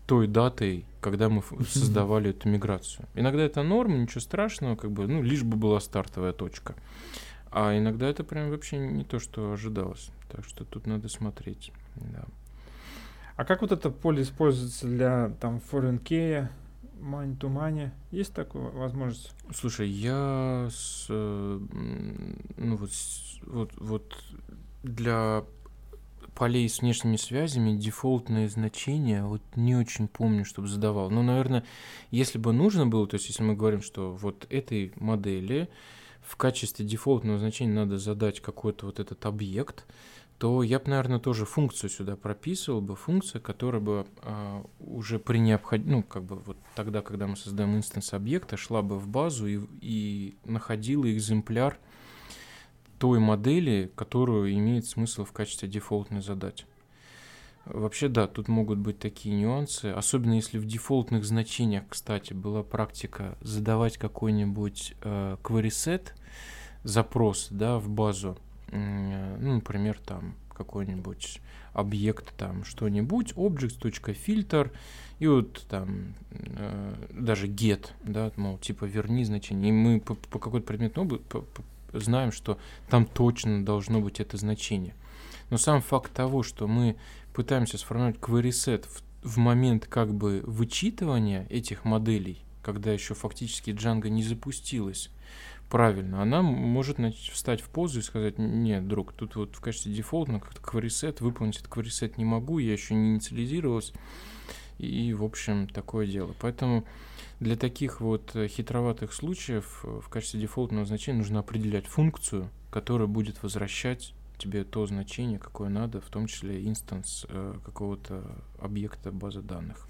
той датой, когда мы создавали эту миграцию. Иногда это норма, ничего страшного, как бы, ну, лишь бы была стартовая точка. А иногда это прям вообще не то, что ожидалось. Так что тут надо смотреть. Да. А как вот это поле используется для там foreign key, money to money? Есть такая возможность? Слушай, я с, э, ну вот, вот, вот для полей с внешними связями дефолтные значения вот не очень помню, чтобы задавал. Но, наверное, если бы нужно было, то есть если мы говорим, что вот этой модели в качестве дефолтного значения надо задать какой-то вот этот объект, то я бы, наверное, тоже функцию сюда прописывал бы, функция, которая бы а, уже при необходимости, ну, как бы вот тогда, когда мы создаем инстанс объекта, шла бы в базу и, и находила экземпляр той модели, которую имеет смысл в качестве дефолтной задать. Вообще, да, тут могут быть такие нюансы, особенно если в дефолтных значениях, кстати, была практика задавать какой-нибудь э, query запрос, да, в базу, ну, например, там какой-нибудь объект, там что-нибудь, objects.filter, и вот там э, даже get, да, мол, типа верни значение. И мы по, по какой-то предметной области знаем, что там точно должно быть это значение. Но сам факт того, что мы пытаемся сформировать query set в, в момент как бы вычитывания этих моделей, когда еще фактически Django не запустилась, правильно, она может встать в позу и сказать, нет, друг, тут вот в качестве дефолтного как-то query выполнить этот query не могу, я еще не инициализировалась, и, в общем, такое дело. Поэтому для таких вот э, хитроватых случаев э, в качестве дефолтного значения нужно определять функцию, которая будет возвращать тебе то значение, какое надо, в том числе инстанс э, какого-то объекта базы данных.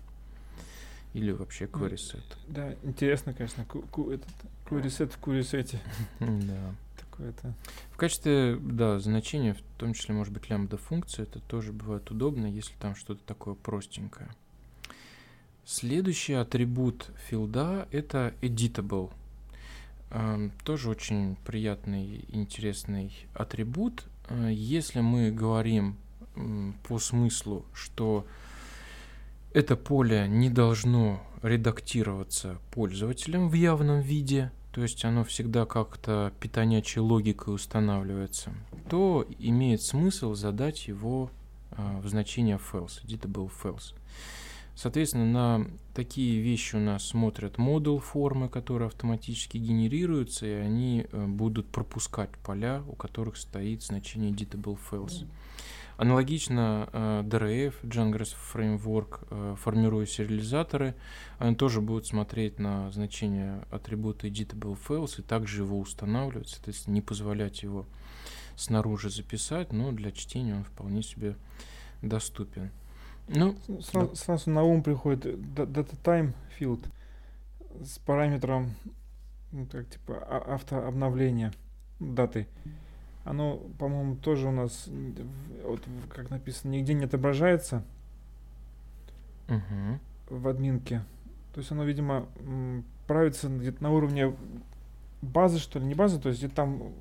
Или вообще query set. Да, интересно, конечно, ку- ку- этот query set в query set. Да. Такое-то. В качестве, да, значения, в том числе, может быть, лямбда функция, это тоже бывает удобно, если там что-то такое простенькое. Следующий атрибут филда — это editable. Эм, тоже очень приятный, интересный атрибут. Э, если мы говорим по смыслу, что это поле не должно редактироваться пользователем в явном виде, то есть оно всегда как-то питонячей логикой устанавливается, то имеет смысл задать его а, в значение false, editable false. Соответственно, на такие вещи у нас смотрят модуль формы, которые автоматически генерируются, и они э, будут пропускать поля, у которых стоит значение editable false. Аналогично DRF, Django Framework, формируя сериализаторы, они тоже будут смотреть на значение атрибута editable files и также его устанавливать, соответственно, не позволять его снаружи записать, но для чтения он вполне себе доступен. Ну, сразу, да. сразу на ум приходит data time field с параметром ну, как типа а, автообновления даты оно, по-моему, тоже у нас, вот, как написано, нигде не отображается угу. в админке. То есть оно, видимо, правится где-то на уровне базы, что ли, не базы, то есть где-то там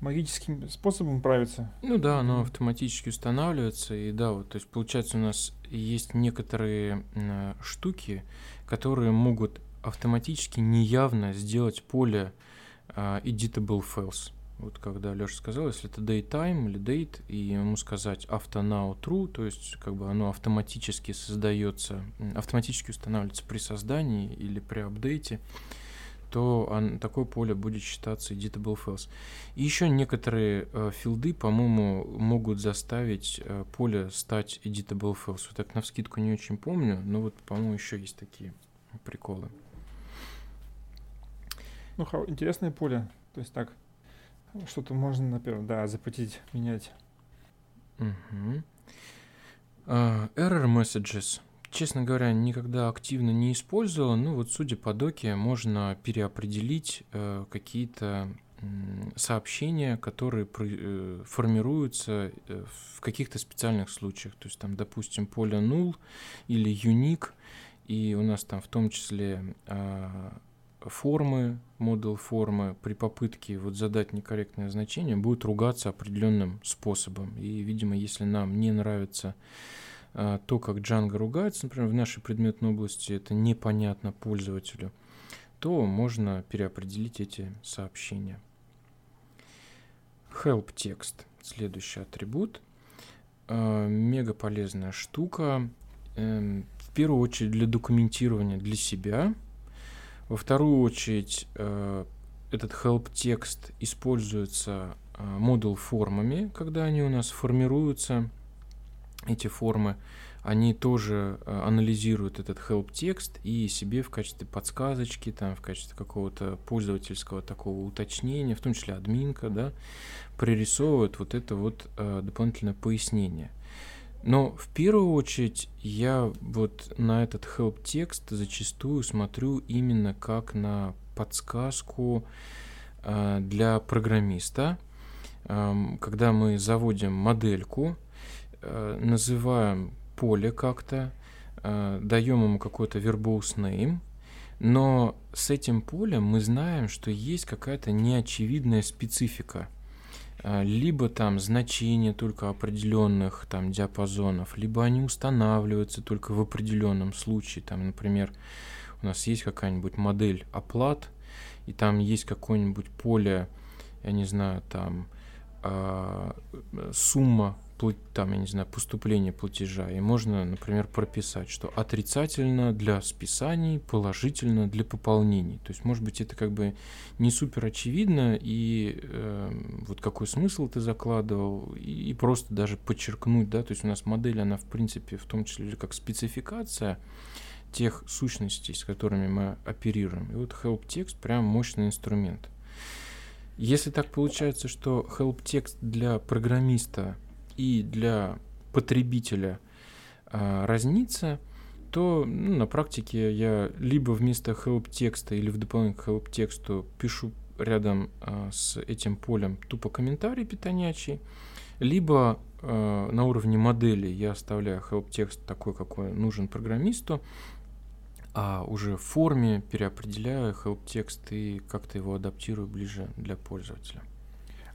магическим способом правится. Ну да, оно автоматически устанавливается, и да, вот, то есть получается у нас есть некоторые э, штуки, которые могут автоматически неявно сделать поле э, editable files. Вот когда Леша сказал, если это daytime или date, и ему сказать auto now true, то есть как бы оно автоматически создается, автоматически устанавливается при создании или при апдейте, то он, такое поле будет считаться editable files. И еще некоторые э, филды, по-моему, могут заставить э, поле стать editable files. Вот так на вскидку не очень помню, но вот, по-моему, еще есть такие приколы. Ну, интересное поле. То есть так, что-то можно, например, да, запретить, менять. Угу. Uh, error messages. Честно говоря, никогда активно не использовал, но вот судя по доке, можно переопределить э, какие-то э, сообщения, которые э, формируются э, в каких-то специальных случаях. То есть там, допустим, поле null или unique, и у нас там в том числе э, формы, модуль формы при попытке вот задать некорректное значение будет ругаться определенным способом. И, видимо, если нам не нравится то, как Django ругается, например, в нашей предметной области это непонятно пользователю, то можно переопределить эти сообщения. Help текст, следующий атрибут. А, мега полезная штука. Эм, в первую очередь для документирования для себя – во вторую очередь, э, этот help текст используется э, модуль формами, когда они у нас формируются, эти формы. они тоже э, анализируют этот help текст и себе в качестве подсказочки, там, в качестве какого-то пользовательского такого уточнения, в том числе админка, да, прорисовывают вот это вот э, дополнительное пояснение. Но в первую очередь я вот на этот help текст зачастую смотрю именно как на подсказку э, для программиста, э, когда мы заводим модельку, называем поле как-то, э, даем ему какой-то verbose name, но с этим полем мы знаем, что есть какая-то неочевидная специфика – а, либо там значения только определенных там диапазонов, либо они устанавливаются только в определенном случае. Там, например, у нас есть какая-нибудь модель оплат, и там есть какое-нибудь поле, я не знаю, там э, сумма там, я не знаю, поступления платежа. И можно, например, прописать, что отрицательно для списаний, положительно для пополнений. То есть, может быть, это как бы не супер очевидно, и э, вот какой смысл ты закладывал, и, и просто даже подчеркнуть, да, то есть у нас модель, она в принципе в том числе как спецификация тех сущностей, с которыми мы оперируем. И вот help текст прям мощный инструмент. Если так получается, что help текст для программиста и для потребителя а, разнится, то ну, на практике я либо вместо help текста или в дополнение к help тексту пишу рядом а, с этим полем тупо комментарий питонячий, либо а, на уровне модели я оставляю help текст такой, какой нужен программисту, а уже в форме переопределяю help текст и как-то его адаптирую ближе для пользователя.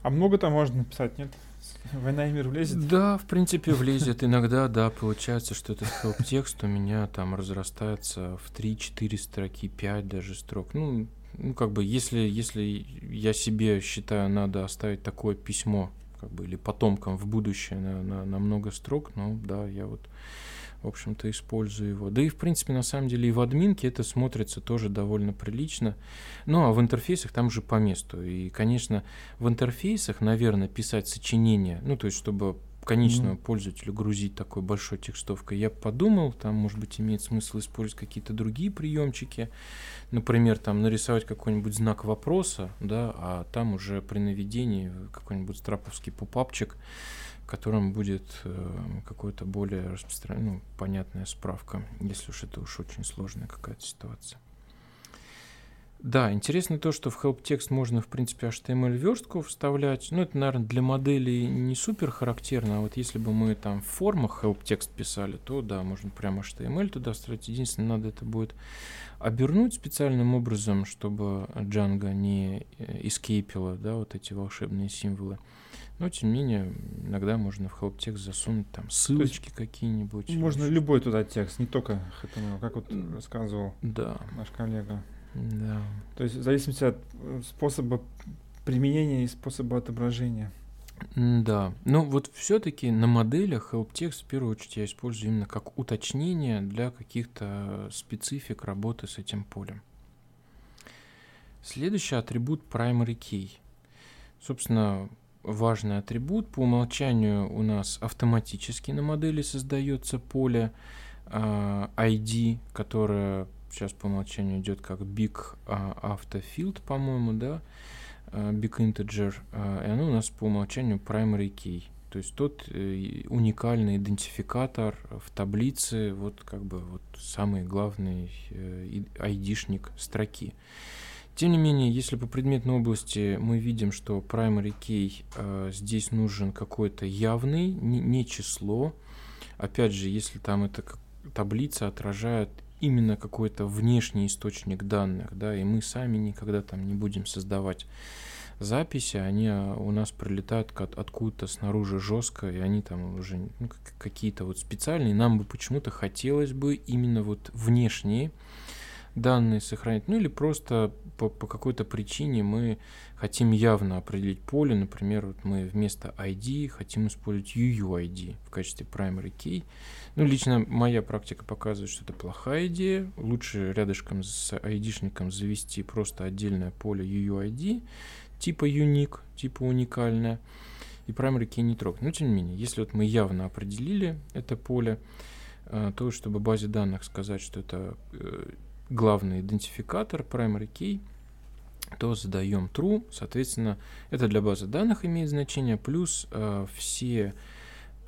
А много там можно написать, нет? Война и мир влезет? Да, в принципе, влезет. Иногда, да, получается, что этот help-текст у меня там разрастается в 3-4 строки, 5 даже строк. Ну, ну, как бы, если, если я себе считаю, надо оставить такое письмо, как бы, или потомкам в будущее на, на, на много строк, ну, да, я вот в общем-то, использую его. Да и, в принципе, на самом деле и в админке это смотрится тоже довольно прилично. Ну, а в интерфейсах там же по месту. И, конечно, в интерфейсах, наверное, писать сочинение, ну, то есть, чтобы конечному mm-hmm. пользователю грузить такой большой текстовкой. Я подумал, там, может быть, имеет смысл использовать какие-то другие приемчики. Например, там нарисовать какой-нибудь знак вопроса, да, а там уже при наведении какой-нибудь страповский попапчик в котором будет э, какой-то более распространенная, ну, понятная справка, если уж это уж очень сложная какая-то ситуация. Да, интересно то, что в help текст можно, в принципе, HTML-верстку вставлять. Ну, это, наверное, для моделей не супер характерно, а вот если бы мы там в формах help текст писали, то да, можно прямо HTML туда вставить. Единственное, надо это будет обернуть специальным образом, чтобы Django не эскейпила, да, вот эти волшебные символы. Но, тем не менее, иногда можно в help текст засунуть там ссылочки какие-нибудь. Можно любой туда текст, не только HTML, как вот рассказывал да. наш коллега. Да. То есть в зависимости от э, способа применения и способа отображения. Да, но вот все-таки на моделях help текст в первую очередь я использую именно как уточнение для каких-то специфик работы с этим полем. Следующий атрибут primary key. Собственно, важный атрибут. По умолчанию у нас автоматически на модели создается поле э, ID, которое сейчас по умолчанию идет как big uh, autofield, по-моему, да, uh, big integer, и оно у нас по умолчанию primary key. То есть тот э, уникальный идентификатор в таблице, вот как бы вот самый главный э, ID-шник строки. Тем не менее, если по предметной области мы видим, что primary key э, здесь нужен какой-то явный, не, не число, опять же, если там эта таблица отражает именно какой-то внешний источник данных, да, и мы сами никогда там не будем создавать записи, они а, у нас прилетают откуда-то снаружи жестко, и они там уже ну, какие-то вот специальные. Нам бы почему-то хотелось бы именно вот внешние данные сохранить, ну или просто по, по какой-то причине мы хотим явно определить поле, например, вот мы вместо ID хотим использовать UUID в качестве primary key. Ну, лично моя практика показывает, что это плохая идея. Лучше рядышком с ID-шником завести просто отдельное поле UUID, типа unique, типа уникальное, и primary key не трогать. Но тем не менее, если вот мы явно определили это поле, э, то, чтобы базе данных сказать, что это э, главный идентификатор, primary key, то задаем true, соответственно, это для базы данных имеет значение, плюс э, все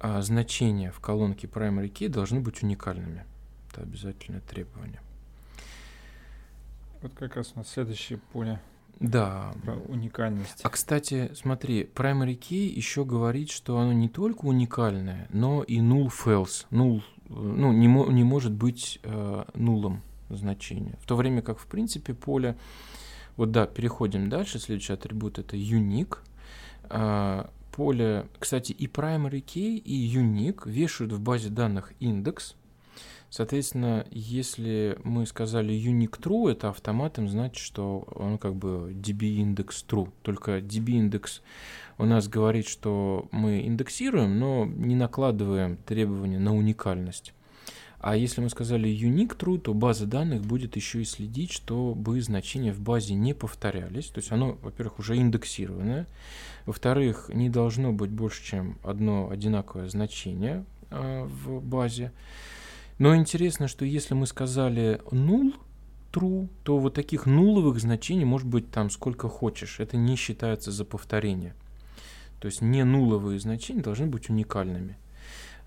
э, значения в колонке primary key должны быть уникальными. Это обязательное требование. Вот как раз у нас следующее поле. Да. Про уникальность. А кстати, смотри, primary key еще говорит, что оно не только уникальное, но и null false. Null, ну, не, не может быть э, нулом значение. В то время как, в принципе, поле... Вот да, переходим дальше. Следующий атрибут это unique. А, поле, кстати, и primary key, и unique вешают в базе данных индекс, Соответственно, если мы сказали unique true, это автоматом значит, что он как бы db индекс true. Только db индекс у нас говорит, что мы индексируем, но не накладываем требования на уникальность. А если мы сказали unique true, то база данных будет еще и следить, чтобы значения в базе не повторялись. То есть оно, во-первых, уже индексированное. Во-вторых, не должно быть больше, чем одно одинаковое значение э, в базе. Но интересно, что если мы сказали null, true, то вот таких нуловых значений может быть там сколько хочешь. Это не считается за повторение. То есть не нуловые значения должны быть уникальными.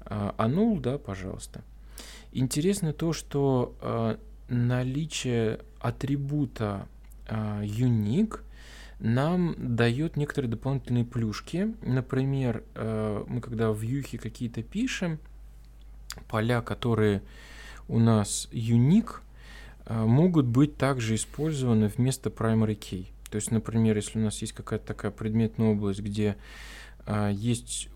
А, а null, да, пожалуйста. Интересно то, что э, наличие атрибута э, unique нам дает некоторые дополнительные плюшки. Например, э, мы когда в юхе какие-то пишем, поля, которые у нас unique, э, могут быть также использованы вместо primary key. То есть, например, если у нас есть какая-то такая предметная область, где э, есть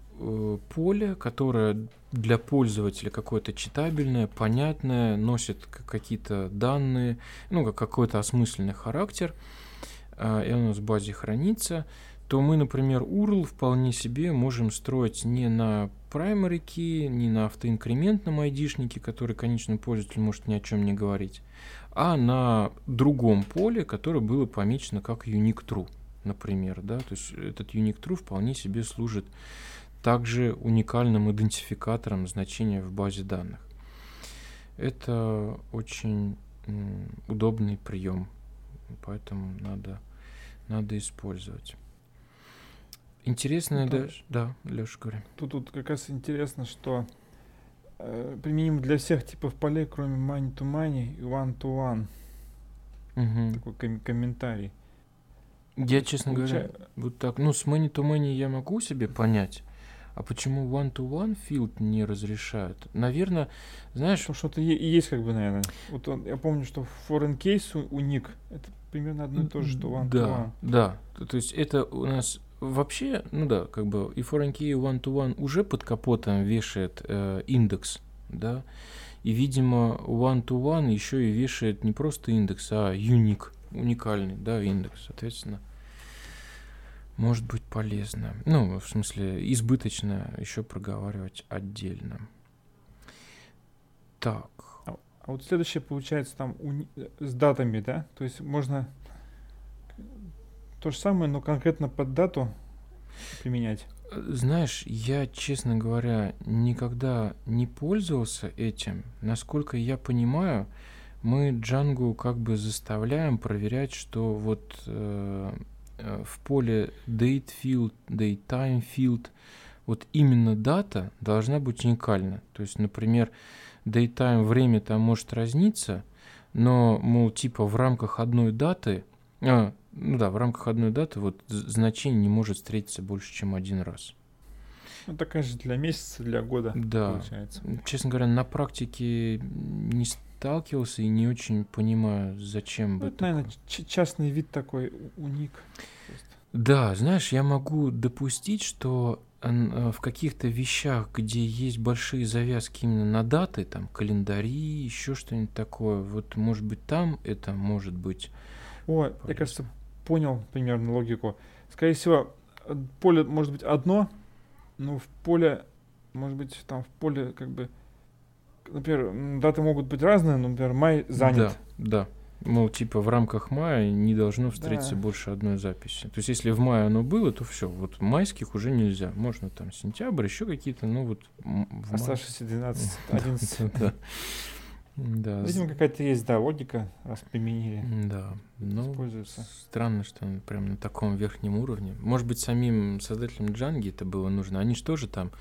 поле, которое для пользователя какое-то читабельное, понятное, носит какие-то данные, ну, как какой-то осмысленный характер, и оно в базе хранится, то мы, например, URL вполне себе можем строить не на primary key, не на автоинкрементном айдишнике, который конечный пользователь может ни о чем не говорить, а на другом поле, которое было помечено как unique true, например. Да? То есть этот unique true вполне себе служит также уникальным идентификатором значения в базе данных. Это очень удобный прием, поэтому надо, надо использовать. Интересно, да, да, Леша, говори. Тут, тут как раз интересно, что э, применим для всех типов полей, кроме money to money и one to one. Угу. Такой ком- комментарий. Я, честно Получай... говоря, вот так, ну, с money to money я могу себе понять, а почему one to one field не разрешают? Наверное, знаешь... Потому что-то есть, как бы, наверное. Вот он, я помню, что foreign case у, у Ник это примерно одно и то же, что one да, to one. Да, то есть это у нас Вообще, ну да, как бы и foreign key one-to-one уже под капотом вешает э, индекс, да, и, видимо, one-to-one еще и вешает не просто индекс, а уник, уникальный, да, индекс, соответственно, может быть полезно. Ну, в смысле, избыточно еще проговаривать отдельно. Так. А, а вот следующее получается там уни- с датами, да? То есть можно то же самое, но конкретно под дату применять. Знаешь, я, честно говоря, никогда не пользовался этим. Насколько я понимаю, мы Django как бы заставляем проверять, что вот э, э в поле date field, date time field, вот именно дата должна быть уникальна. То есть, например, date time время там может разниться, но, мол, типа в рамках одной даты, а, ну да, в рамках одной даты вот значение не может встретиться больше, чем один раз. Ну, такая же для месяца, для года да. получается. Честно говоря, на практике не сталкивался и не очень понимаю, зачем ну, бы. Это, такое. наверное, частный вид такой уник. Да, знаешь, я могу допустить, что э, в каких-то вещах, где есть большие завязки именно на даты, там календари, еще что-нибудь такое, вот может быть там это может быть. О, я кажется, понял примерно логику. Скорее всего, поле может быть одно, но в поле, может быть, там в поле как бы, например, даты могут быть разные, но, например, май занят. Да, да. Мол, типа в рамках мая не должно встретиться Да. больше одной записи. То есть, если в мае оно было, то все. Вот майских уже нельзя. Можно там сентябрь, еще какие-то, ну вот в. Оставшиеся 12, 11. Да. Да. с- Видимо, какая-то есть, да, логика, раз применили. Да. Ну, Используется. странно, что он прям на таком верхнем уровне. Может быть, самим создателям Джанги это было нужно. Они же тоже там,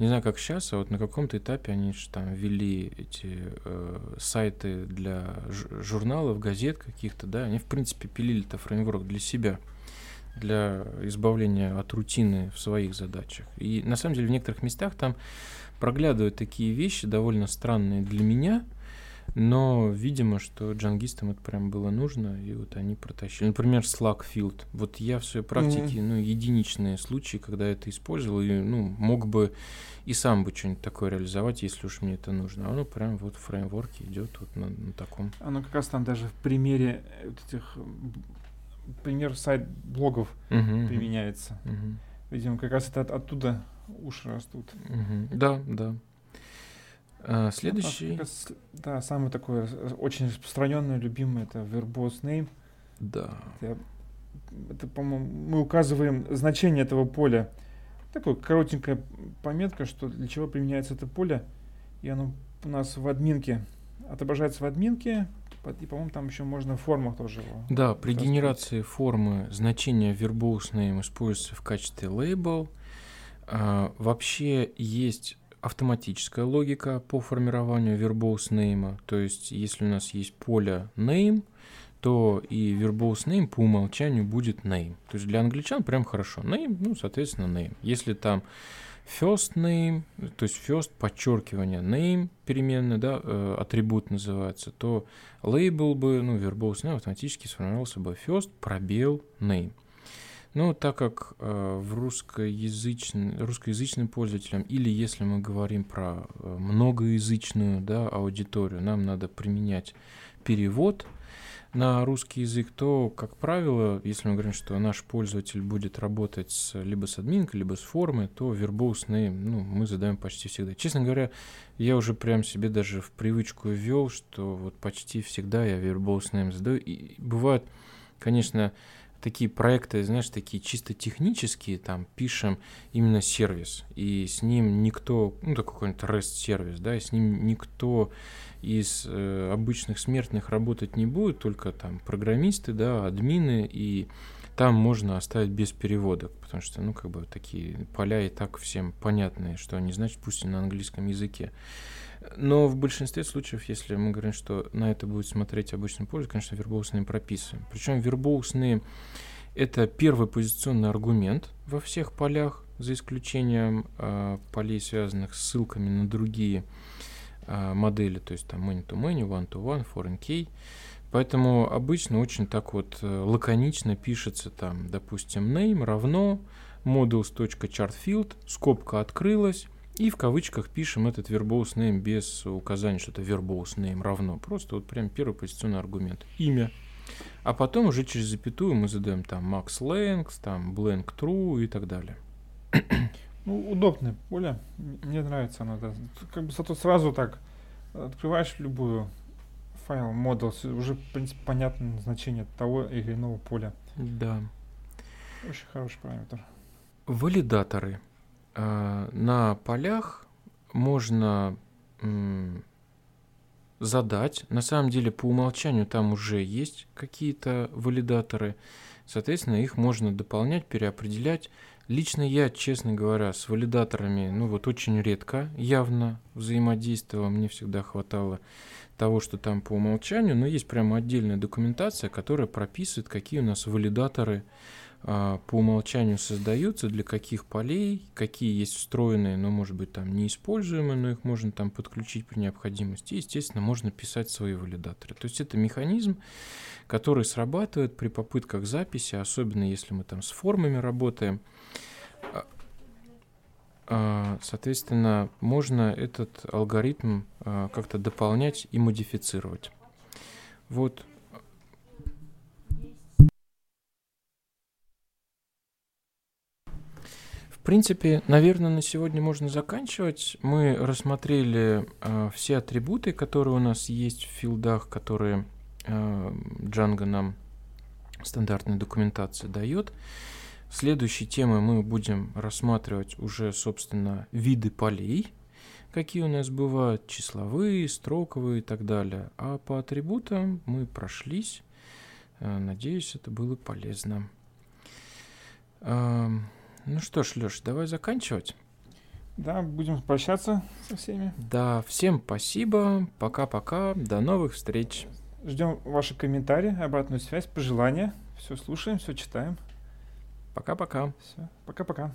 не знаю, как сейчас, а вот на каком-то этапе они же там ввели эти э, сайты для журналов, газет каких-то, да, они, в принципе, пилили-то фреймворк для себя, для избавления от рутины в своих задачах. И на самом деле в некоторых местах там проглядывают такие вещи, довольно странные для меня, но, видимо, что джангистам это прям было нужно, и вот они протащили. Например, Slack Field. Вот я в своей практике, ну, единичные случаи, когда это использовал, и, ну, мог бы и сам бы что-нибудь такое реализовать, если уж мне это нужно. А оно прям вот в фреймворке идет вот на, на таком. Оно как раз там даже в примере э, вот этих м, пример сайт блогов Мгм, мгм, применяется. мгм, Видимо, как раз это от- оттуда уши растут. мгм. Да, да. А, Ну, следующий. да, самый такой очень распространенный, любимый, это verbose name. Да. Это, это, по-моему, мы указываем значение этого поля. Такая коротенькая пометка, что для чего применяется это поле. И оно у нас в админке отображается в админке. И, по-моему, там еще можно в формах тоже его. Да, при генерации формы значение verbose name используется в качестве label. А, вообще есть автоматическая логика по формированию verbose name. То есть, если у нас есть поле name, то и verbose name по умолчанию будет name. То есть для англичан прям хорошо. Name, ну, соответственно, name. Если там first name, то есть first подчеркивание name переменная, да, э, атрибут называется, то label бы, ну, verbose name автоматически сформировался бы first пробел name. Ну, так как э, в русскоязычным, русскоязычным пользователям, или если мы говорим про э, многоязычную да, аудиторию, нам надо применять перевод на русский язык, то, как правило, если мы говорим, что наш пользователь будет работать с, либо с админкой, либо с формой, то verbose name ну, мы задаем почти всегда. Честно говоря, я уже прям себе даже в привычку ввел, что вот почти всегда я verbose name задаю. И бывают, конечно, такие проекты, знаешь, такие чисто технические, там пишем именно сервис, и с ним никто, ну, такой какой-нибудь REST-сервис, да, и с ним никто из э, обычных смертных работать не будет, только там программисты, да, админы, и там можно оставить без переводок, потому что, ну, как бы такие поля и так всем понятные, что они значат, пусть и на английском языке. Но в большинстве случаев, если мы говорим, что на это будет смотреть обычный пользователь, конечно, вербоусные прописываем. Причем вербоусные это первый позиционный аргумент во всех полях, за исключением э, полей, связанных с ссылками на другие э, модели, то есть там many-to-many, one-to-one, foreign key. Поэтому обычно очень так вот э, лаконично пишется там, допустим, name равно models.chartfield, скобка открылась, и в кавычках пишем этот verbose name без указания, что это verbose name равно. Просто вот прям первый позиционный аргумент. Имя. А потом уже через запятую мы задаем там max length, там blank true и так далее. Ну, удобное поле. Мне нравится оно. Да. Как бы зато сразу так открываешь любую файл и уже, в принципе, понятно значение того или иного поля. Да. Очень хороший параметр. Валидаторы. А, На полях можно задать. На самом деле, по умолчанию там уже есть какие-то валидаторы. Соответственно, их можно дополнять, переопределять. Лично я, честно говоря, с валидаторами, ну вот очень редко явно взаимодействовал. Мне всегда хватало того, что там по умолчанию, но есть прямо отдельная документация, которая прописывает, какие у нас валидаторы по умолчанию создаются, для каких полей, какие есть встроенные, но, может быть, там неиспользуемые, но их можно там подключить при необходимости. И, естественно, можно писать свои валидаторы. То есть это механизм, который срабатывает при попытках записи, особенно если мы там с формами работаем. А, а, Соответственно, можно этот алгоритм а, как-то дополнять и модифицировать. Вот В принципе, наверное, на сегодня можно заканчивать. Мы рассмотрели э, все атрибуты, которые у нас есть в филдах, которые э, Django нам стандартная документация дает. Следующей темой мы будем рассматривать уже, собственно, виды полей, какие у нас бывают, числовые, строковые и так далее. А по атрибутам мы прошлись. Э, надеюсь, это было полезно. Ну что ж, Леш, давай заканчивать. Да, будем прощаться со всеми. Да, всем спасибо. Пока-пока. До новых встреч. Ждем ваши комментарии, обратную связь, пожелания. Все слушаем, все читаем. Пока-пока. Все. Пока-пока.